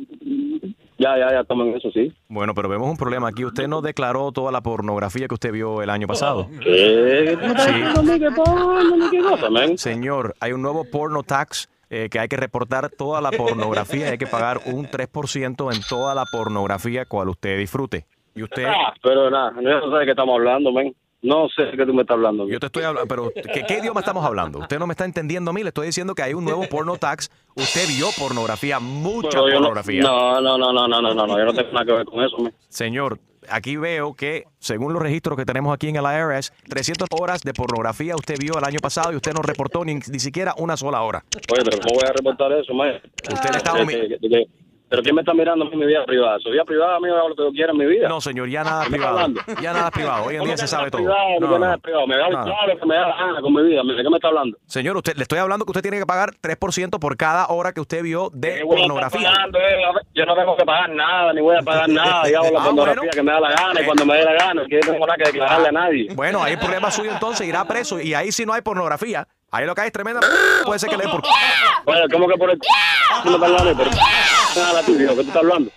Ya, ya, ya estamos en eso, sí.
Bueno, pero vemos un problema aquí. Usted no declaró toda la pornografía que usted vio el año pasado.
¿Qué? ¿Tú me estás diciendo a mí que porno, ni qué cosa, man?
Señor, hay un nuevo porno tax eh, que hay que reportar toda la pornografía y hay que pagar un 3% en toda la pornografía cual usted disfrute. Y usted...
Ah, pero nada, no sé de qué estamos hablando, man. No sé de qué tú me estás hablando.
Yo te estoy hablando, pero ¿qué, qué idioma estamos hablando? Usted no me está entendiendo a mí, le estoy diciendo que hay un nuevo porno tax. Usted vio pornografía, mucha pornografía.
No, no, no, no, no, no, no, no, yo no tengo nada que ver con eso, man.
Señor, aquí veo que, según los registros que tenemos aquí en el IRS, 300 horas de pornografía usted vio el año pasado y usted no reportó ni, ni siquiera una sola hora.
Oye, pero ¿cómo voy a reportar eso, man?
Usted le está
¿De-
humi-
de- de- de- ¿Pero quién me está mirando a mí mi vida privada? Su vida privada, amigo, hago lo que yo quiera en mi vida.
No, señor, ya nada
¿Qué me
privado.
hablando?
Ya nada privado. Hoy en
¿Cómo
día se sabe todo.
privado? No,
No,
nada
no.
privado. Me da claro que me da la gana con mi vida. ¿De qué me está hablando?
Señor, usted le estoy hablando que usted tiene que pagar 3% por cada hora que usted vio de
¿Qué voy a estar
pornografía.
pagando, eh? Yo no tengo que pagar nada, ni voy a pagar nada. Yo hago la
Ah,
pornografía
bueno.
que me da la gana y cuando me dé la gana. Que yo no tengo nada que declararle a nadie.
Bueno, ahí el problema suyo entonces irá preso y ahí sí no hay pornografía. Ahí lo que hay es tremenda. Puede ser que le den por.
Bueno, ¿cómo que por el... ¿Tú me estás hablando? Pero... Nada, tú, tío, ¿qué tú estás hablando?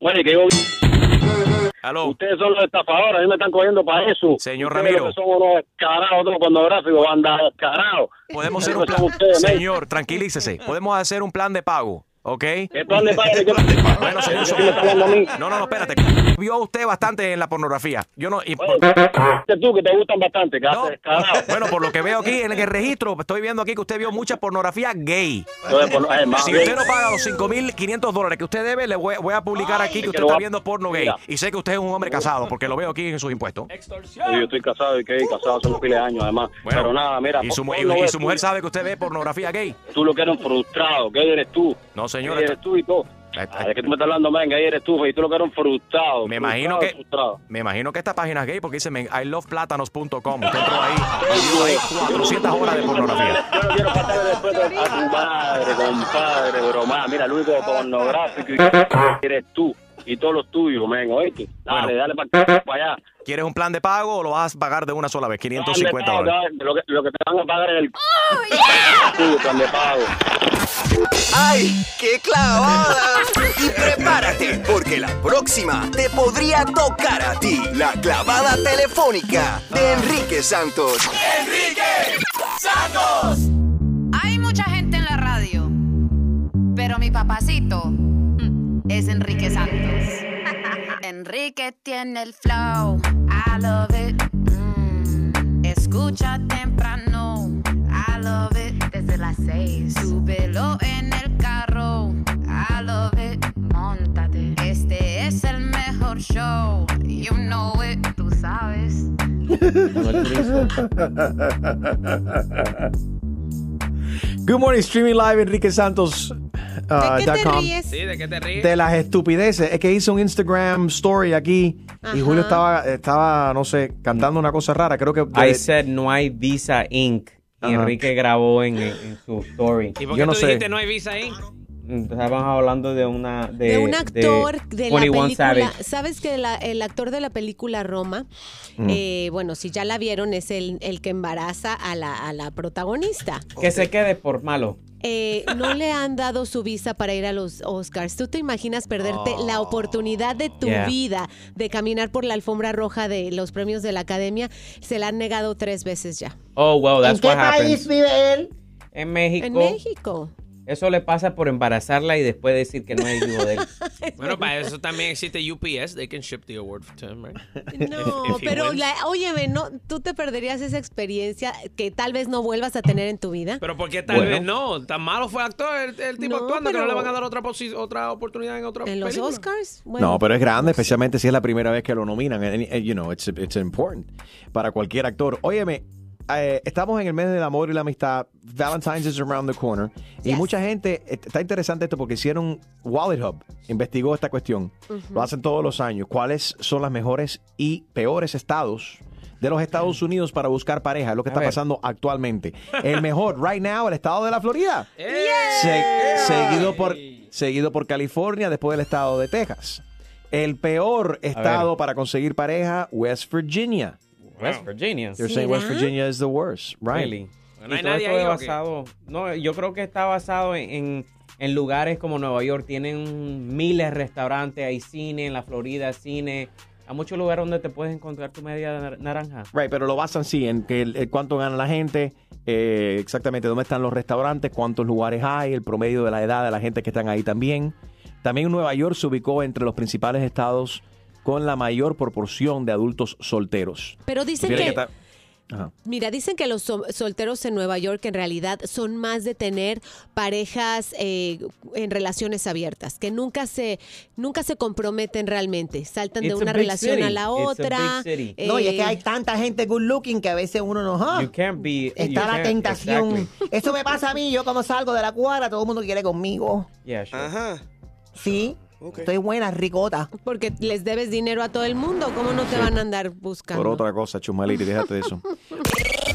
Oye, que yo... Ustedes son los estafadores, a mí me están cogiendo para eso.
Señor
Ustedes
Ramiro.
que son unos descarados, otros pornográficos, banda descarados.
Podemos hacer un plan.
ustedes.
Señor, tranquilícese. Podemos hacer un plan de pago. ¿Ok?
¿Qué plan de pago? ¿Qué-
Bueno, señor. No, no, no, espérate. Vio usted bastante en la pornografía. Yo no. y
tú que te gustan bastante, descarado.
Bueno, por lo que veo aquí en el registro, estoy viendo aquí que usted vio mucha pornografía gay.
Más
Si
gay.
usted no paga los 5.500 dólares que usted debe, le voy, voy a publicar aquí que usted
que
está viendo porno gay.
Mira.
Y sé que usted es un hombre casado, porque lo veo aquí en sus impuestos.
Yo estoy casado y que casado hace unos piles de años, además. Pero nada, mira.
Y su, y-
no
y su mujer sabe que usted ve pornografía gay.
Tú lo que eres un frustrado, ¿qué eres tú?
No, señor.
¿Qué eres tú y todo? Ah, ¿De qué tú me estás hablando, venga? Ahí eres tú, y tú lo que eres un frustrado.
Me imagino
frustrado,
que
frustrado.
me imagino que esta página es gay porque dice men, iloveplátanos.com. Usted entró ahí y hay 400 horas de pornografía.
Yo no quiero faltarle respeto a tu madre, compadre, broma. Mira, el único pornográfico eres tú y todos los tuyos, men, oíste. Dale, dale para allá.
¿Quieres un plan de pago o lo vas a pagar de una sola vez? 550
Plan de pago,
dólares.
Lo que, lo que te van a pagar es el tuyo, plan de pago.
¡Ay, qué clavada! Y prepárate, porque la próxima te podría tocar a ti. La clavada telefónica de Enrique Santos.
¡Enrique Santos!
Hay mucha gente en la radio, pero mi papacito es Enrique Santos. Enrique tiene el flow, I love it. Mm, Escucha temprano, I love it. Desde las seis, súbelo en el carro, I love it. Móntate, este es el mejor show, you know it, tú sabes.
Good morning, streaming live Enrique Santos. Uh,
¿De qué te
com.
ríes?
Sí, ¿de qué te ríes?
De las estupideces. Es que hice un Instagram story aquí y Julio estaba, estaba, no sé, cantando una cosa rara. Creo que.
I said no hay Visa Inc. Y
Ajá.
Enrique grabó en, en su story.
¿Y por qué
Yo no
tú
sé.
dijiste no hay visa ahí?
Estábamos hablando de una de,
de un actor de, la
21
película.
Savage.
¿Sabes que la- el actor de la película Roma,
Mm.
eh, bueno, si ya la vieron, es el, el que embaraza a la, a la protagonista?
Que se quede por malo.
Eh, no le han dado su visa para ir a los Oscars. ¿Tú te imaginas perderte la oportunidad de tu
Yeah.
vida de caminar por la alfombra roja de los premios de la academia? Se la han negado tres veces ya.
Oh, well, that's
¿En qué
what happened.
país vive él?
En México.
En México.
Eso le pasa por embarazarla y después decir que no es hijo de él.
Bueno, para eso también existe UPS. They can ship the award for him, right?
No,
If
pero la, óyeme, no, tú te perderías esa experiencia que tal vez no vuelvas a tener en tu vida.
Pero ¿por qué tal
Bueno.
vez no? Tan malo fue actor el, el tipo
No,
actuando que no le van a dar otra, posi- otra oportunidad en otra
En los? Oscars,
no, pero es grande, especialmente si es la primera vez que lo nominan. And, and, you know, it's, it's important para cualquier actor. Óyeme, eh, estamos en el mes del amor y la amistad. Valentine's is around the corner. Y mucha gente, eh, está interesante esto porque hicieron Wallet Hub, investigó esta cuestión. Lo hacen todos los años. ¿Cuáles son las mejores y peores estados? De los Estados Unidos para buscar pareja, es lo que
A
está
ver.
pasando actualmente. El mejor, right now, el estado de la Florida. Se- seguido, por, seguido por California, después del estado de Texas. El peor estado para conseguir pareja, West Virginia.
West Virginia.
They're saying West Virginia is the worst, right?
Really?
No hay
Y todo
nadie
esto
ahí,
es
¿o qué?
basado. No, yo creo que está basado en, en, en lugares como Nueva York. Tienen miles de restaurantes, hay cine, en la Florida cine. Hay muchos lugares donde te puedes encontrar tu media nar- naranja.
Right, pero lo basan sí en que el, el cuánto gana la gente, eh, exactamente dónde están los restaurantes, cuántos lugares hay, el promedio de la edad de la gente que están ahí también. También Nueva York se ubicó entre los principales estados con la mayor proporción de adultos solteros.
Pero dicen que,
Ajá.
mira, dicen que los so- solteros en Nueva York en realidad son más de tener parejas eh, en relaciones abiertas, que nunca se, nunca se comprometen realmente, saltan de
It's
una relación
city.
a la otra.
city.
No, y es que
eh,
hay tanta gente good looking que a veces uno no... ah,
You can't be. you
Está la
can't-
tentación.
exactly.
Eso me pasa a mí. Yo como salgo de la cuadra, todo el mundo quiere conmigo.
Yeah, sure.
Ajá.
Sí. Estoy buena, ricota.
Porque les debes dinero a todo el mundo, ¿cómo no te van a andar buscando?
Por otra cosa, Chumaliri, déjate de eso.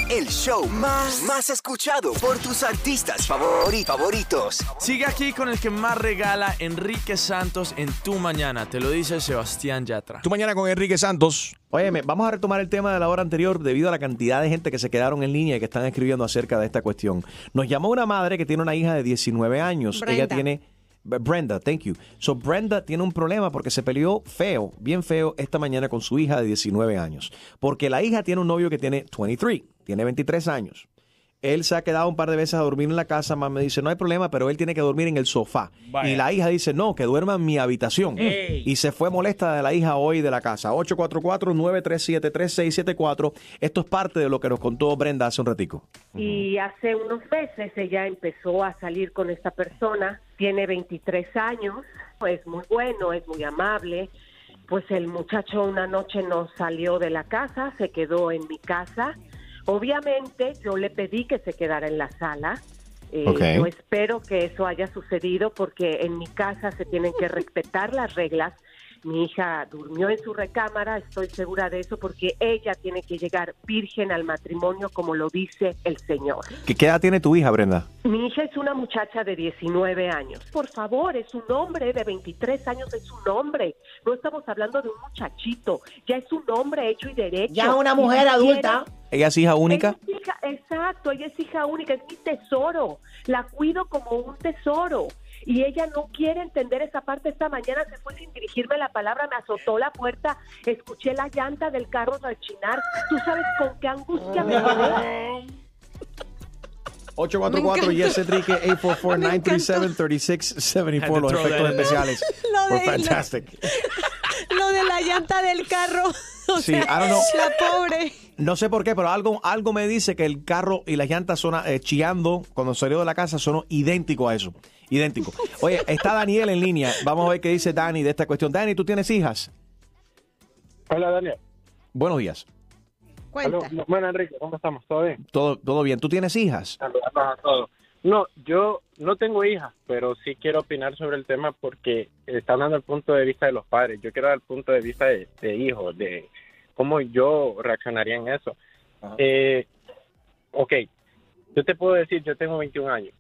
El show más, más escuchado por tus artistas favori- favoritos.
Sigue aquí con el que más regala Enrique Santos en Tu Mañana. Te lo dice Sebastián Yatra.
Tu mañana con Enrique Santos. Óyeme, vamos a retomar el tema de la hora anterior debido a la cantidad de gente que se quedaron en línea y que están escribiendo acerca de esta cuestión. Nos llamó una madre que tiene una hija de 19 años. Ella tiene... Brenda, thank you. So Brenda tiene un problema porque se peleó feo, bien feo, esta mañana con su hija de 19 años. Porque la hija tiene un novio que tiene 23, tiene 23 años. Él se ha quedado un par de veces a dormir en la casa. Mamá me dice, no hay problema, pero él tiene que dormir en el sofá.
Vaya.
Y la hija dice, no, que duerma en mi habitación.
Ey.
Y se fue molesta de la hija hoy de la casa. 844-937-3674. Esto es parte de lo que nos contó Brenda hace un ratico.
Y hace unos meses ella empezó a salir con esta persona, tiene 23 años, es muy bueno, es muy amable. Pues el muchacho una noche no salió de la casa, se quedó en mi casa. Obviamente yo le pedí que se quedara en la sala Eh. Yo espero que eso haya sucedido porque en mi casa se tienen que respetar las reglas. Mi hija durmió en su recámara, estoy segura de eso, porque ella tiene que llegar virgen al matrimonio como lo dice el Señor.
¿Qué, qué edad tiene tu hija, Brenda?
Mi hija es una muchacha de 19 años. Por favor, es un hombre de 23 años, es un hombre. No estamos hablando de un muchachito, ya es un hombre hecho y derecho.
Ya es una mujer
si
adulta.
¿Ella es hija única?
es hija- exacto, ella es hija única, es mi tesoro. La cuido como un tesoro. Y ella no quiere entender esa parte. Esta mañana se fue sin dirigirme la palabra, me azotó la puerta, escuché la llanta del carro rechinar. ¿Tú sabes con qué angustia me quedé?
844 Yes Enrique 844-937-3674 Los
Had to throw
efectos especiales.
Lo de-
fantastic.
Lo de la llanta del carro. O
Sí,
sea,
I don't know.
La pobre.
No sé por qué, pero algo, algo me dice que el carro y las llantas son eh, chillando cuando salió de la casa son idénticos a eso. Idéntico. Oye, está Daniel en línea. Vamos a ver qué dice Dani de esta cuestión. Dani, ¿tú tienes hijas?
Hola, Daniel.
Buenos días.
Aló, Bueno, Enrique, ¿cómo estamos? ¿Todo bien?
Todo, todo bien. ¿Tú tienes hijas?
Saludos a todos. No, yo no tengo hijas, pero sí quiero opinar sobre el tema porque están dando el punto de vista de los padres. Yo quiero dar el punto de vista de, de hijos, de cómo yo reaccionaría en eso. Eh, ok, yo te puedo decir, yo tengo 21 años.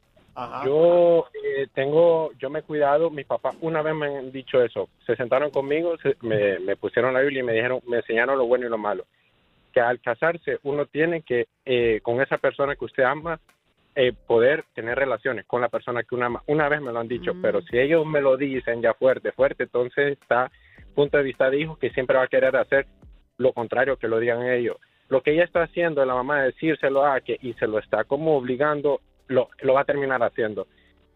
Yo eh, tengo, yo me he cuidado, mis papás una vez me han dicho eso, se sentaron conmigo, se- me, me pusieron la Biblia y me dijeron, me enseñaron lo bueno y lo malo. Que al casarse uno tiene que, eh, con esa persona que usted ama, eh, poder tener relaciones con la persona que uno ama. Una vez me lo han dicho, pero si ellos me lo dicen ya fuerte, fuerte, entonces está punto de vista de hijo que siempre va a querer hacer lo contrario que lo digan ellos. Lo que ella está haciendo, la mamá, de decírselo a que y se lo está como obligando, lo, lo va a terminar haciendo.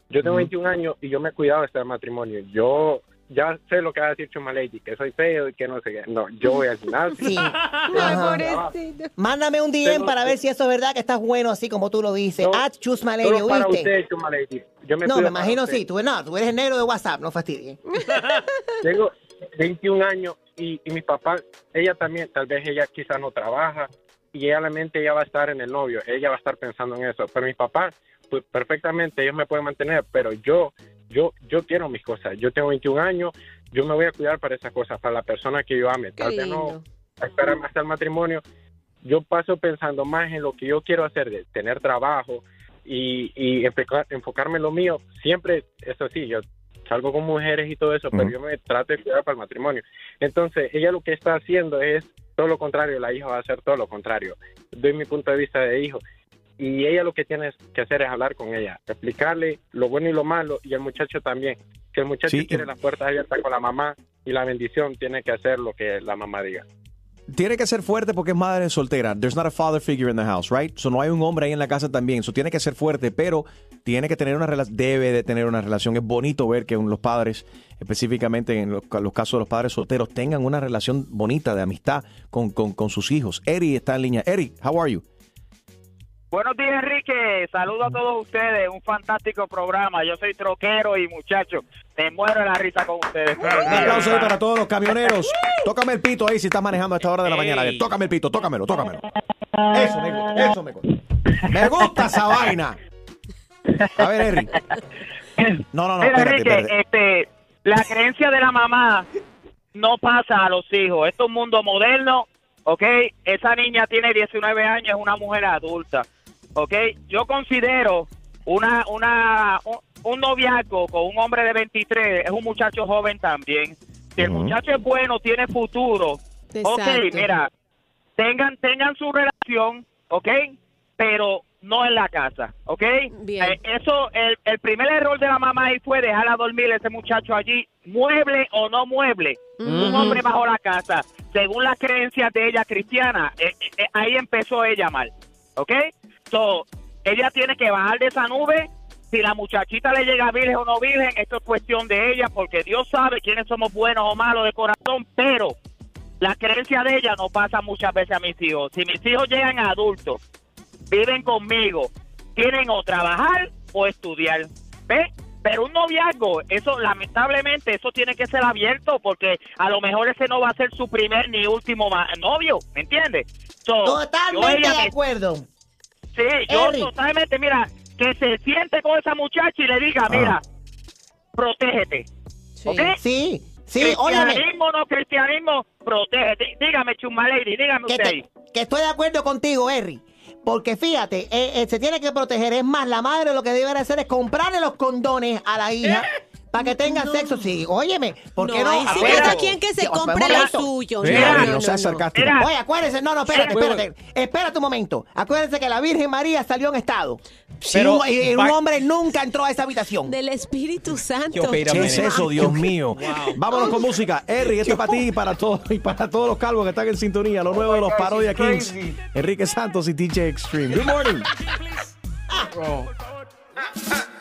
Yo tengo 21 años y yo me he cuidado de este matrimonio. Yo ya sé lo que va a decir Chuma Lady, que soy feo y que no sé qué. No, yo voy al gimnasio.
Sí. Mándame un DM para ver si eso es verdad que estás bueno así como tú lo dices. At Chusma Lady,
Solo para
¿oíste?
usted. Yo me
no, me imagino sí. Tú, no, tú eres el negro de WhatsApp, no fastidies.
Tengo 21 años y, y mi papá, ella también, tal vez ella quizás no trabaja y ella la mente ella va a estar en el novio, ella va a estar pensando en eso. Pero mi papá, pues perfectamente ellos me pueden mantener, pero yo, yo, yo quiero mis cosas. Yo tengo 21 años, yo me voy a cuidar para esas cosas, para la persona que yo ame. Tal vez no esperarme hasta el matrimonio. Yo paso pensando más en lo que yo quiero hacer, de tener trabajo y, y enfocar- enfocarme en lo mío. Siempre, eso sí, yo salgo con mujeres y todo eso, pero yo me trato de cuidar para el matrimonio. Entonces, ella lo que está haciendo es todo lo contrario, la hija va a hacer todo lo contrario. Doy mi punto de vista de hijo. Y ella lo que tiene que hacer es hablar con ella, explicarle lo bueno y lo malo, y el muchacho también. Si el muchacho
Sí,
quiere las puertas abiertas con la mamá y la bendición, tiene que hacer lo que la mamá diga.
Tiene que ser fuerte porque es madre soltera. There's not a father figure in the house, right? So no hay un hombre ahí en la casa también. So tiene que ser fuerte, pero tiene que tener una relación, debe de tener una relación. Es bonito ver que los padres, específicamente en los, ca- los casos de los padres solteros, tengan una relación bonita de amistad con, con, con sus hijos. Eri está en línea. Eri, how are you?
Buenos días, Enrique. Saludo a todos ustedes. Un fantástico programa. Yo soy troquero y muchacho, me muero la risa con ustedes.
Un aplauso ahí para todos los camioneros. Tócame el pito ahí si estás manejando a esta hora de la mañana. Tócame el pito, tócamelo, tócamelo. Eso me gusta, eso me gusta. Me gusta esa vaina. A ver, Eri. No, no, no,
Mira,
espérate,
Enrique,
espérate.
este, la creencia de la mamá no pasa a los hijos. Esto es un mundo moderno, ¿ok? Esa niña tiene 19 años, es una mujer adulta, ¿ok? Yo considero una, una, un, un noviazgo con un hombre de 23, es un muchacho joven también. Si el muchacho es bueno, tiene futuro, ok,
Exacto.
mira, tengan, tengan su relación, ¿ok? Pero no en la casa, ¿ok?
Bien.
Eh, eso, el, el primer error de la mamá ahí fue dejarla dormir ese muchacho allí, mueble o no mueble, un hombre bajo la casa, según las creencias de ella cristiana, eh, eh, ahí empezó ella mal, ¿ok? So, ella tiene que bajar de esa nube. Si la muchachita le llega virgen o no virgen, esto es cuestión de ella, porque Dios sabe quiénes somos buenos o malos de corazón, pero la creencia de ella no pasa muchas veces a mis hijos. Si mis hijos llegan a adultos, viven conmigo, tienen o trabajar o estudiar, ¿ves? Pero un noviazgo, eso lamentablemente, eso tiene que ser abierto porque a lo mejor ese no va a ser su primer ni último novio, ¿me entiendes? So,
Totalmente de acuerdo.
Sí, yo
Eric.
totalmente, mira,
que se siente con esa muchacha y le diga,
Ah.
mira, protégete. ¿Ok?
Sí, sí.
Cristianismo, no cristianismo, protégete. Dígame, Chuma Lady, dígame
que,
usted.
te-
ahí.
que estoy de acuerdo contigo, Harry. Porque fíjate, eh, eh, se tiene que proteger. Es más, la madre lo que debe hacer es comprarle los condones a la hija para que tengan sexo. Sí, óyeme, ¿por qué
No,
no?
ahí sí cada quien que se compre lo suyo. No, no,
no seas
no, no.
sarcástica.
Oye, acuérdense, no, no, espérate, espérate. Espérate un momento. Acuérdense que la Virgen María salió en estado.
Pero-
y un, y un
va-
hombre nunca entró a esa habitación.
Del Espíritu Santo.
¿Qué es eso, Dios mío? Vámonos con música. Harry, esto es para ti y para todos y para todos los calvos que están en sintonía. Lo nuevo de los Parodia Kings. Enrique Santos y DJ Extreme. Good morning.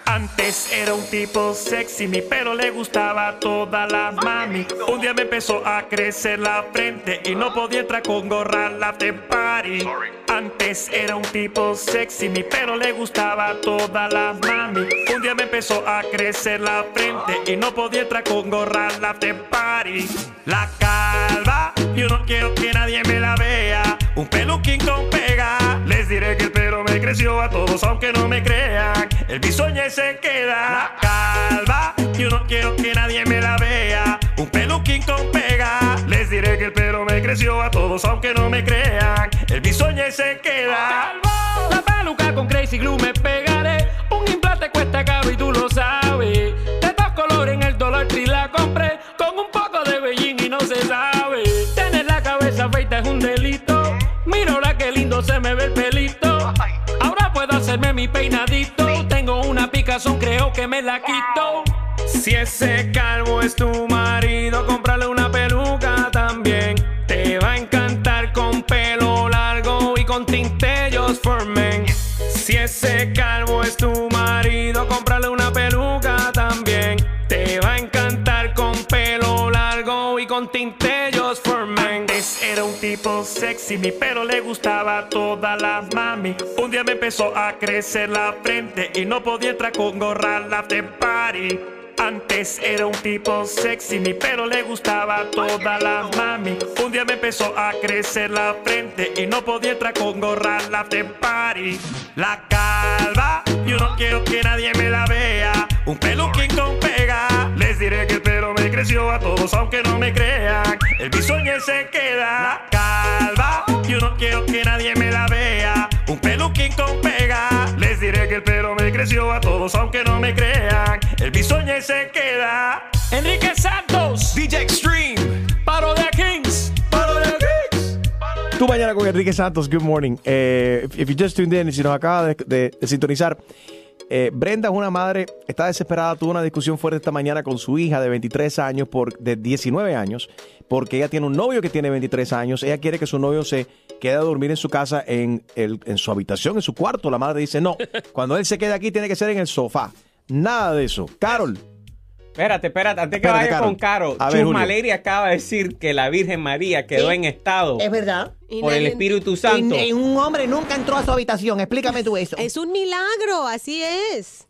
Antes era un tipo sexy, mi pelo le gustaba a todas las mami. Un día me empezó a crecer la frente y no podía entrar con gorra la party. Antes era un tipo sexy, mi pelo le gustaba a todas las mami. Un día me empezó a crecer la frente y no podía entrar con gorra la party. La calva, yo no quiero que nadie me la vea. Un peluquín con pega, les diré que el pelo me creció a todos aunque no me crean. El bisoñe se queda. Calva, yo no quiero que nadie me la vea. Un peluquín con pega, les diré que el pelo me creció a todos aunque no me crean. El bisoñe se queda.
La peluca con Crazy Glue me pegaré. Me la quito.
Si ese calvo es tu marido, cómprale una peluca también. Te va a encantar con pelo largo y con tinte just for men. Si ese calvo es tu marido, cómprale una peluca también. Te va a encantar con pelo largo y con tinte era un tipo sexy, mi pelo le gustaba a todas las mami. Un día me empezó a crecer la frente y no podía entrar con gorra la party. Antes era un tipo sexy, mi pelo le gustaba a todas las mami. Un día me empezó a crecer la frente y no podía entrar con gorra la party. La calva, yo no quiero que nadie me la vea. Un peluquín con pega, les diré que el pelo me creció a todos aunque no me crean. El bisoñe se queda. Calva, yo no quiero que nadie me la vea. Un peluquín con pega, les diré que el pelo me creció a todos aunque no me crean. El bisoñe se queda.
Enrique Santos.
DJ Extreme.
Parodia Kings.
Parodia Kings.
Tú mañana con Enrique Santos, good morning. Eh, if, if you just tuned in, si nos acaba de, de- de sintonizar, eh, Brenda es una madre, está desesperada, tuvo una discusión fuerte esta mañana con su hija de 23 años, por, de 19 años, porque ella tiene un novio que tiene 23 años, ella quiere que su novio se quede a dormir en su casa, en, el, en su habitación, en su cuarto. La madre dice, no, cuando él se quede aquí tiene que ser en el sofá. Nada de eso. Carol.
Espérate, espérate, antes que
Espérate,
vaya con Caro,
A ver,
Chusma
Julio.
Lady acaba de decir que la Virgen María quedó
Sí,
en estado
Es verdad.
por el Espíritu Santo.
Y, y un hombre nunca entró a su habitación. Explícame tú eso.
Es un milagro, así es.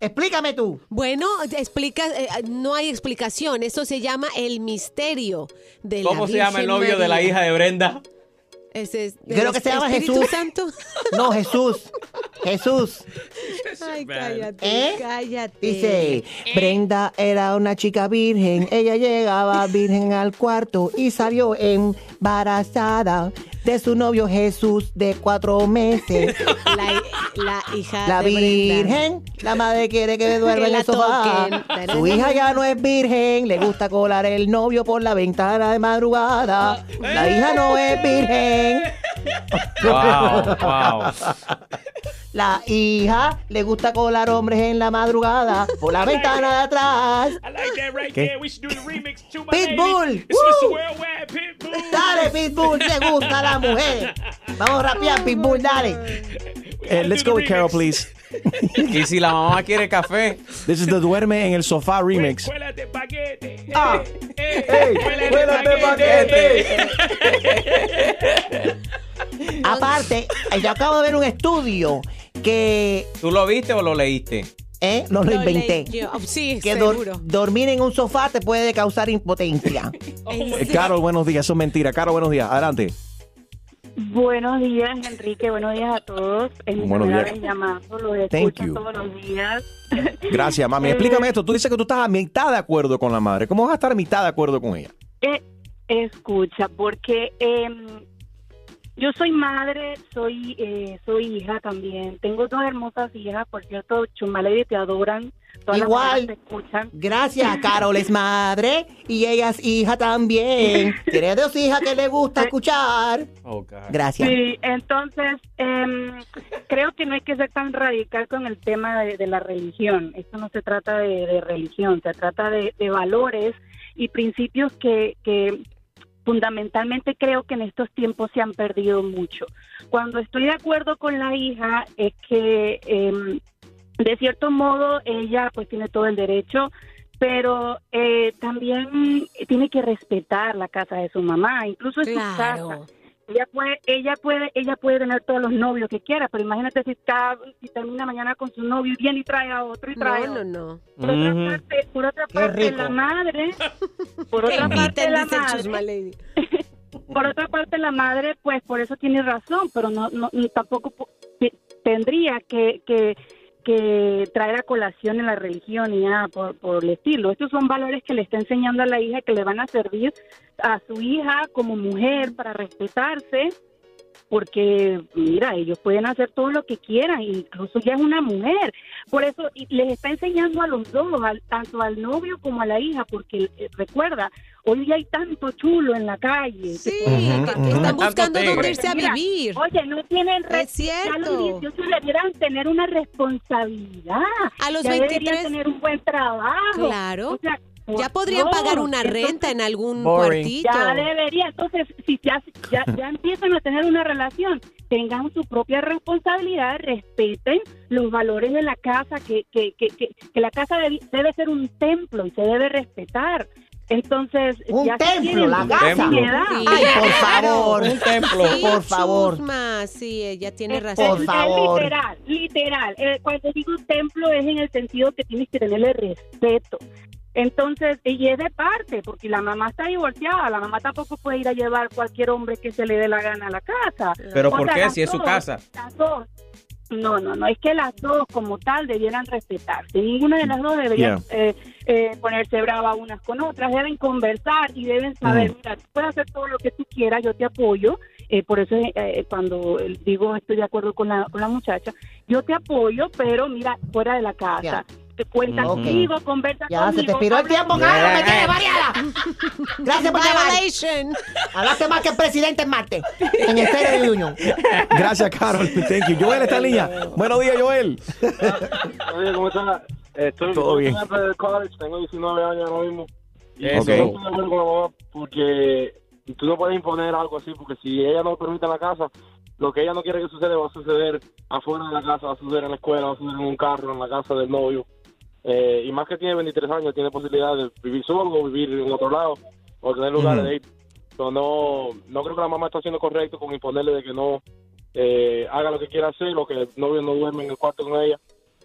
Explícame tú.
Bueno, explica, eh, no hay explicación. Eso se llama el misterio de la
¿Cómo se llama el
Virgen
novio de la
María.
hija de Brenda?
Ese es
Creo
el
que se llama
Espíritu
Jesús.
Santo.
No, Jesús. Jesús.
Ay, cállate,
¿Eh?
cállate.
Dice, Brenda era una chica virgen, ella llegaba virgen al cuarto y salió embarazada de su novio Jesús de cuatro meses.
La, la hija
La
de Brenda.
virgen, la madre quiere que duerma
Que
en el sofá.
toquen.
Su hija ya no es virgen, le gusta colar el novio por la ventana de madrugada. La hija no es virgen.
Wow, wow.
La hija le gusta colar hombres en la madrugada por la ventana de atrás.
¿Qué?
Pitbull. Dale, Pitbull, te gusta la mujer. Vamos a rapear, Pitbull, dale.
Eh, let's go with Carol, please.
y si la mamá quiere café.
This is the Duerme en el Sofá remix.
Ah. Aparte, yo acabo de ver un estudio que
¿Tú lo viste o lo leíste?
¿eh? no lo,
Lo
inventé.
leí yo. Sí,
que dor-
seguro.
dormir en un sofá te puede causar impotencia.
Eh, Carol, buenos días. Eso es mentira. Carol, buenos días. Adelante.
Buenos días, Enrique. Buenos días a todos. Es mi
Buenos días.
vez llamando. Lo
Thank
escucho
you.
todos los días.
Gracias, mami.
Eh,
Explícame esto. Tú dices que tú estás a mitad de acuerdo con la madre. ¿Cómo vas a estar a mitad de acuerdo con ella?
Eh, escucha, porque em, yo soy madre, soy eh, soy hija también. Tengo dos hermosas hijas, por cierto, Chumaledi, te adoran. Todas las
Igual.
mamás te escuchan.
Gracias, Carol es madre y ella es hija también. Tiene dos hijas que le gusta escuchar. Gracias.
Sí, entonces em, creo que no hay que ser tan radical con el tema de, de la religión. Esto no se trata de, de religión, se trata de, de valores y principios que, que fundamentalmente creo que en estos tiempos se han perdido mucho. Cuando estoy de acuerdo con la hija es que em, de cierto modo ella pues tiene todo el derecho pero eh, también tiene que respetar la casa de su mamá, incluso es su casa. Ella puede, ella puede, ella puede tener todos los novios que quiera, pero imagínate si está, si termina mañana con su novio y viene y trae a otro y trae a
No,
otro.
no, no.
Por otra parte, por otra parte la madre, por otra parte la madre, por otra parte la madre, pues por eso tiene razón, pero no, no tampoco po- te- tendría que, que que traer a colación en la religión y por, por el estilo. Estos son valores que le está enseñando a la hija que le van a servir a su hija como mujer para respetarse, porque mira, ellos pueden hacer todo lo que quieran, incluso ya es una mujer. Por eso y les está enseñando a los dos, al- tanto al novio como a la hija, porque eh, recuerda, hoy ya hay tanto chulo en la calle. Sí,
que- que están buscando dónde irse a
Mira,
vivir.
Oye, no tienen
Es cierto.
ya los 18 deberían tener una responsabilidad.
A los
Ya
23
deberían tener un buen trabajo.
Claro.
O sea,
Ya podrían
no,
pagar una
entonces-
renta en algún
Boring.
cuartito.
Ya debería. Entonces, si ya, ya, ya empiezan a tener una relación, tengan su propia responsabilidad, respeten los valores de la casa, que, que, que, que, que la casa debe, debe ser un templo y se debe respetar. Entonces,
Un
ya
templo,
tienen
la casa.
Sí.
Ay, por favor.
Un templo. Sí,
Por favor.
Chusma, sí, ella tiene
Es-
razón.
es- es literal, literal. Eh, cuando digo templo es en el sentido que tienes que tenerle respeto. Entonces, y es de parte, porque la mamá está divorciada, la mamá tampoco puede ir a llevar cualquier hombre que se le dé la gana a la casa.
Pero
O
¿por
sea,
qué?
las
Si es su
dos,
casa.
Las dos. No, no, no, es que las dos como tal debieran respetarse. Ninguna de las dos debería
Yeah.
eh, eh, ponerse brava unas con otras. Deben conversar y deben saber, mira, tú puedes hacer todo lo que tú quieras, yo te apoyo. Eh, por eso eh, cuando eh, digo estoy de acuerdo con la, con la muchacha, yo te apoyo, pero mira, fuera de la casa. Te cuenta
Ok.
conmigo, conversa
Ya,
conmigo.
se te expiró el tiempo. Carol, me tienes variada. Gracias por llamar. Hablaste más que el presidente en Marte. En el State de Union.
Gracias, Carol. Thank you. Joel está en línea. Buenos días, Joel.
Oye, ¿cómo estás? Estoy
Todo bien.
college, tengo 19 años ahora mismo. Y
Eso.
no estoy de acuerdo con la mamá porque tú no puedes imponer algo así, porque si ella no permite en la casa, lo que ella no quiere que suceda va a suceder afuera de la casa, va a suceder en la escuela, va a suceder en un carro, en la casa del novio. Eh, y más que tiene 23 años, tiene posibilidad de vivir solo o vivir en otro lado o tener lugares
Ujú.
de ir. So, no, no creo que la mamá está haciendo correcto con imponerle de que no eh, haga lo que quiera hacer o que el novio no duerme en el cuarto con ella.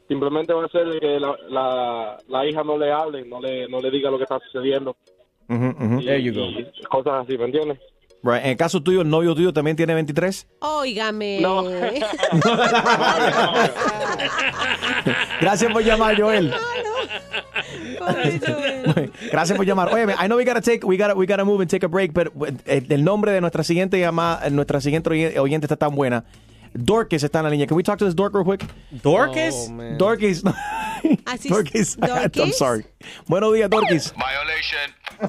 Simplemente va a ser de que la, la, la hija no le hable, no le, no le diga lo que está sucediendo. Y- y cosas así, ¿me entiendes?
Right. En el caso tuyo, el novio tuyo también tiene 23.
Óigame.
No.
Gracias por llamar, Joel. Gracias por llamar. Oye, I know we gotta take, we gotta, we gotta move and take a break, pero eh, el nombre de nuestra siguiente llamada, nuestra siguiente oy- oyente está tan buena. Dorcas está en la línea. Can we talk to this Dork real quick?
¿Dorcas?
Oh, Dorcas.
Así
Dorcas.
Dorcas.
I'm sorry. Buenos días, Dorcas.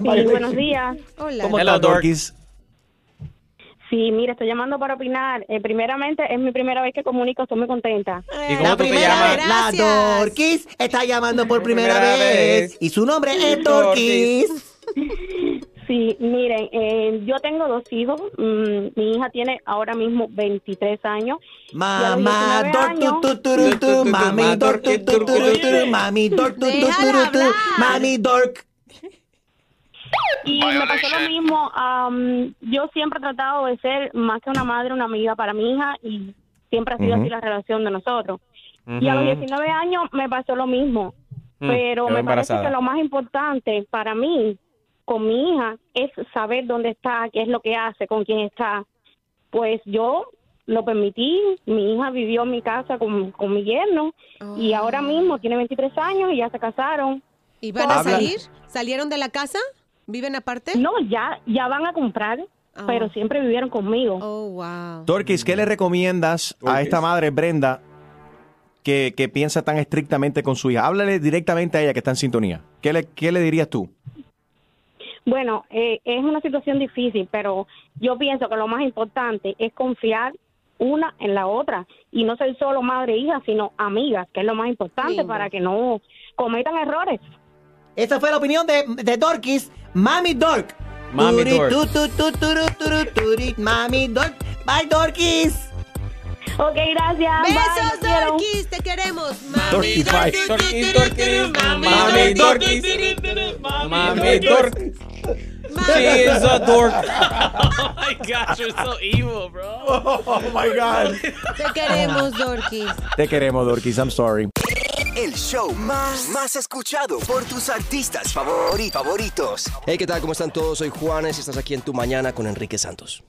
Sí, buenos días.
Hola.
¿Cómo
Hello,
estás,
Dork.
Dorcas?
Sí, mira, estoy llamando para opinar. Eh, primeramente, es mi primera vez que comunico, estoy muy contenta.
¿Y cómo
La
tú te
primera
llamas?
la
Gracias.
Dorkis está llamando por primera,
Primera
vez.
vez.
Y su nombre es Dorkis.
Sí, miren, eh, yo tengo dos hijos. Mm, mi hija tiene ahora mismo 23 años.
Mamá,
Y a los
dork,
19
tu, tu, turu, tu, mami, dork, tu, tu, turu, tu, mami, dork, tu, tu,
Déjala
turu, tu,
hablar.
mami, dork.
Y me pasó lo mismo. am, yo siempre he tratado de ser más que una madre, una amiga para mi hija y siempre ha sido así la relación de nosotros. Y a los
Ujú.
19 años me pasó lo mismo.
Mm,
Pero
quedó
me parece que lo más importante para mí con mi hija es saber dónde está, qué es lo que hace, con quién está. pues yo lo permití. Mi hija vivió en mi casa con, con mi yerno y ahora mismo tiene 23 años y ya se casaron.
¿Y van a salir? ¿Salieron de la casa? ¿Viven aparte?
No, ya, ya van a comprar, pero siempre vivieron conmigo.
Oh, wow.
Torquis, ¿qué le recomiendas a esta madre, Brenda, que, que piensa tan estrictamente con su hija? Háblale directamente a ella que está en sintonía. ¿Qué le, qué le dirías tú?
Bueno, eh, es una situación difícil, pero yo pienso que lo más importante es confiar una en la otra y no ser solo madre e hija, sino amigas, que es lo más importante
Lindo.
para que no cometan errores.
Esa fue la opinión de, de Dorkis, Mami Dork.
Mami Dork.
Mami Dork. Bye, Dorkis.
Ok, gracias.
Besos, Dorkis, te queremos.
Dorky, bye.
Dorky, Dorky, Mami Dorkis. Mami Dorkis. She is a dork.
Oh my gosh, you're so evil, bro.
Oh my God.
Te queremos, Dorkis.
Te queremos, Dorquis. I'm sorry.
El show más, más escuchado por tus artistas favori- favoritos.
Hey, ¿qué tal? ¿Cómo están todos? Soy Juanes y estás aquí en Tu Mañana con Enrique Santos.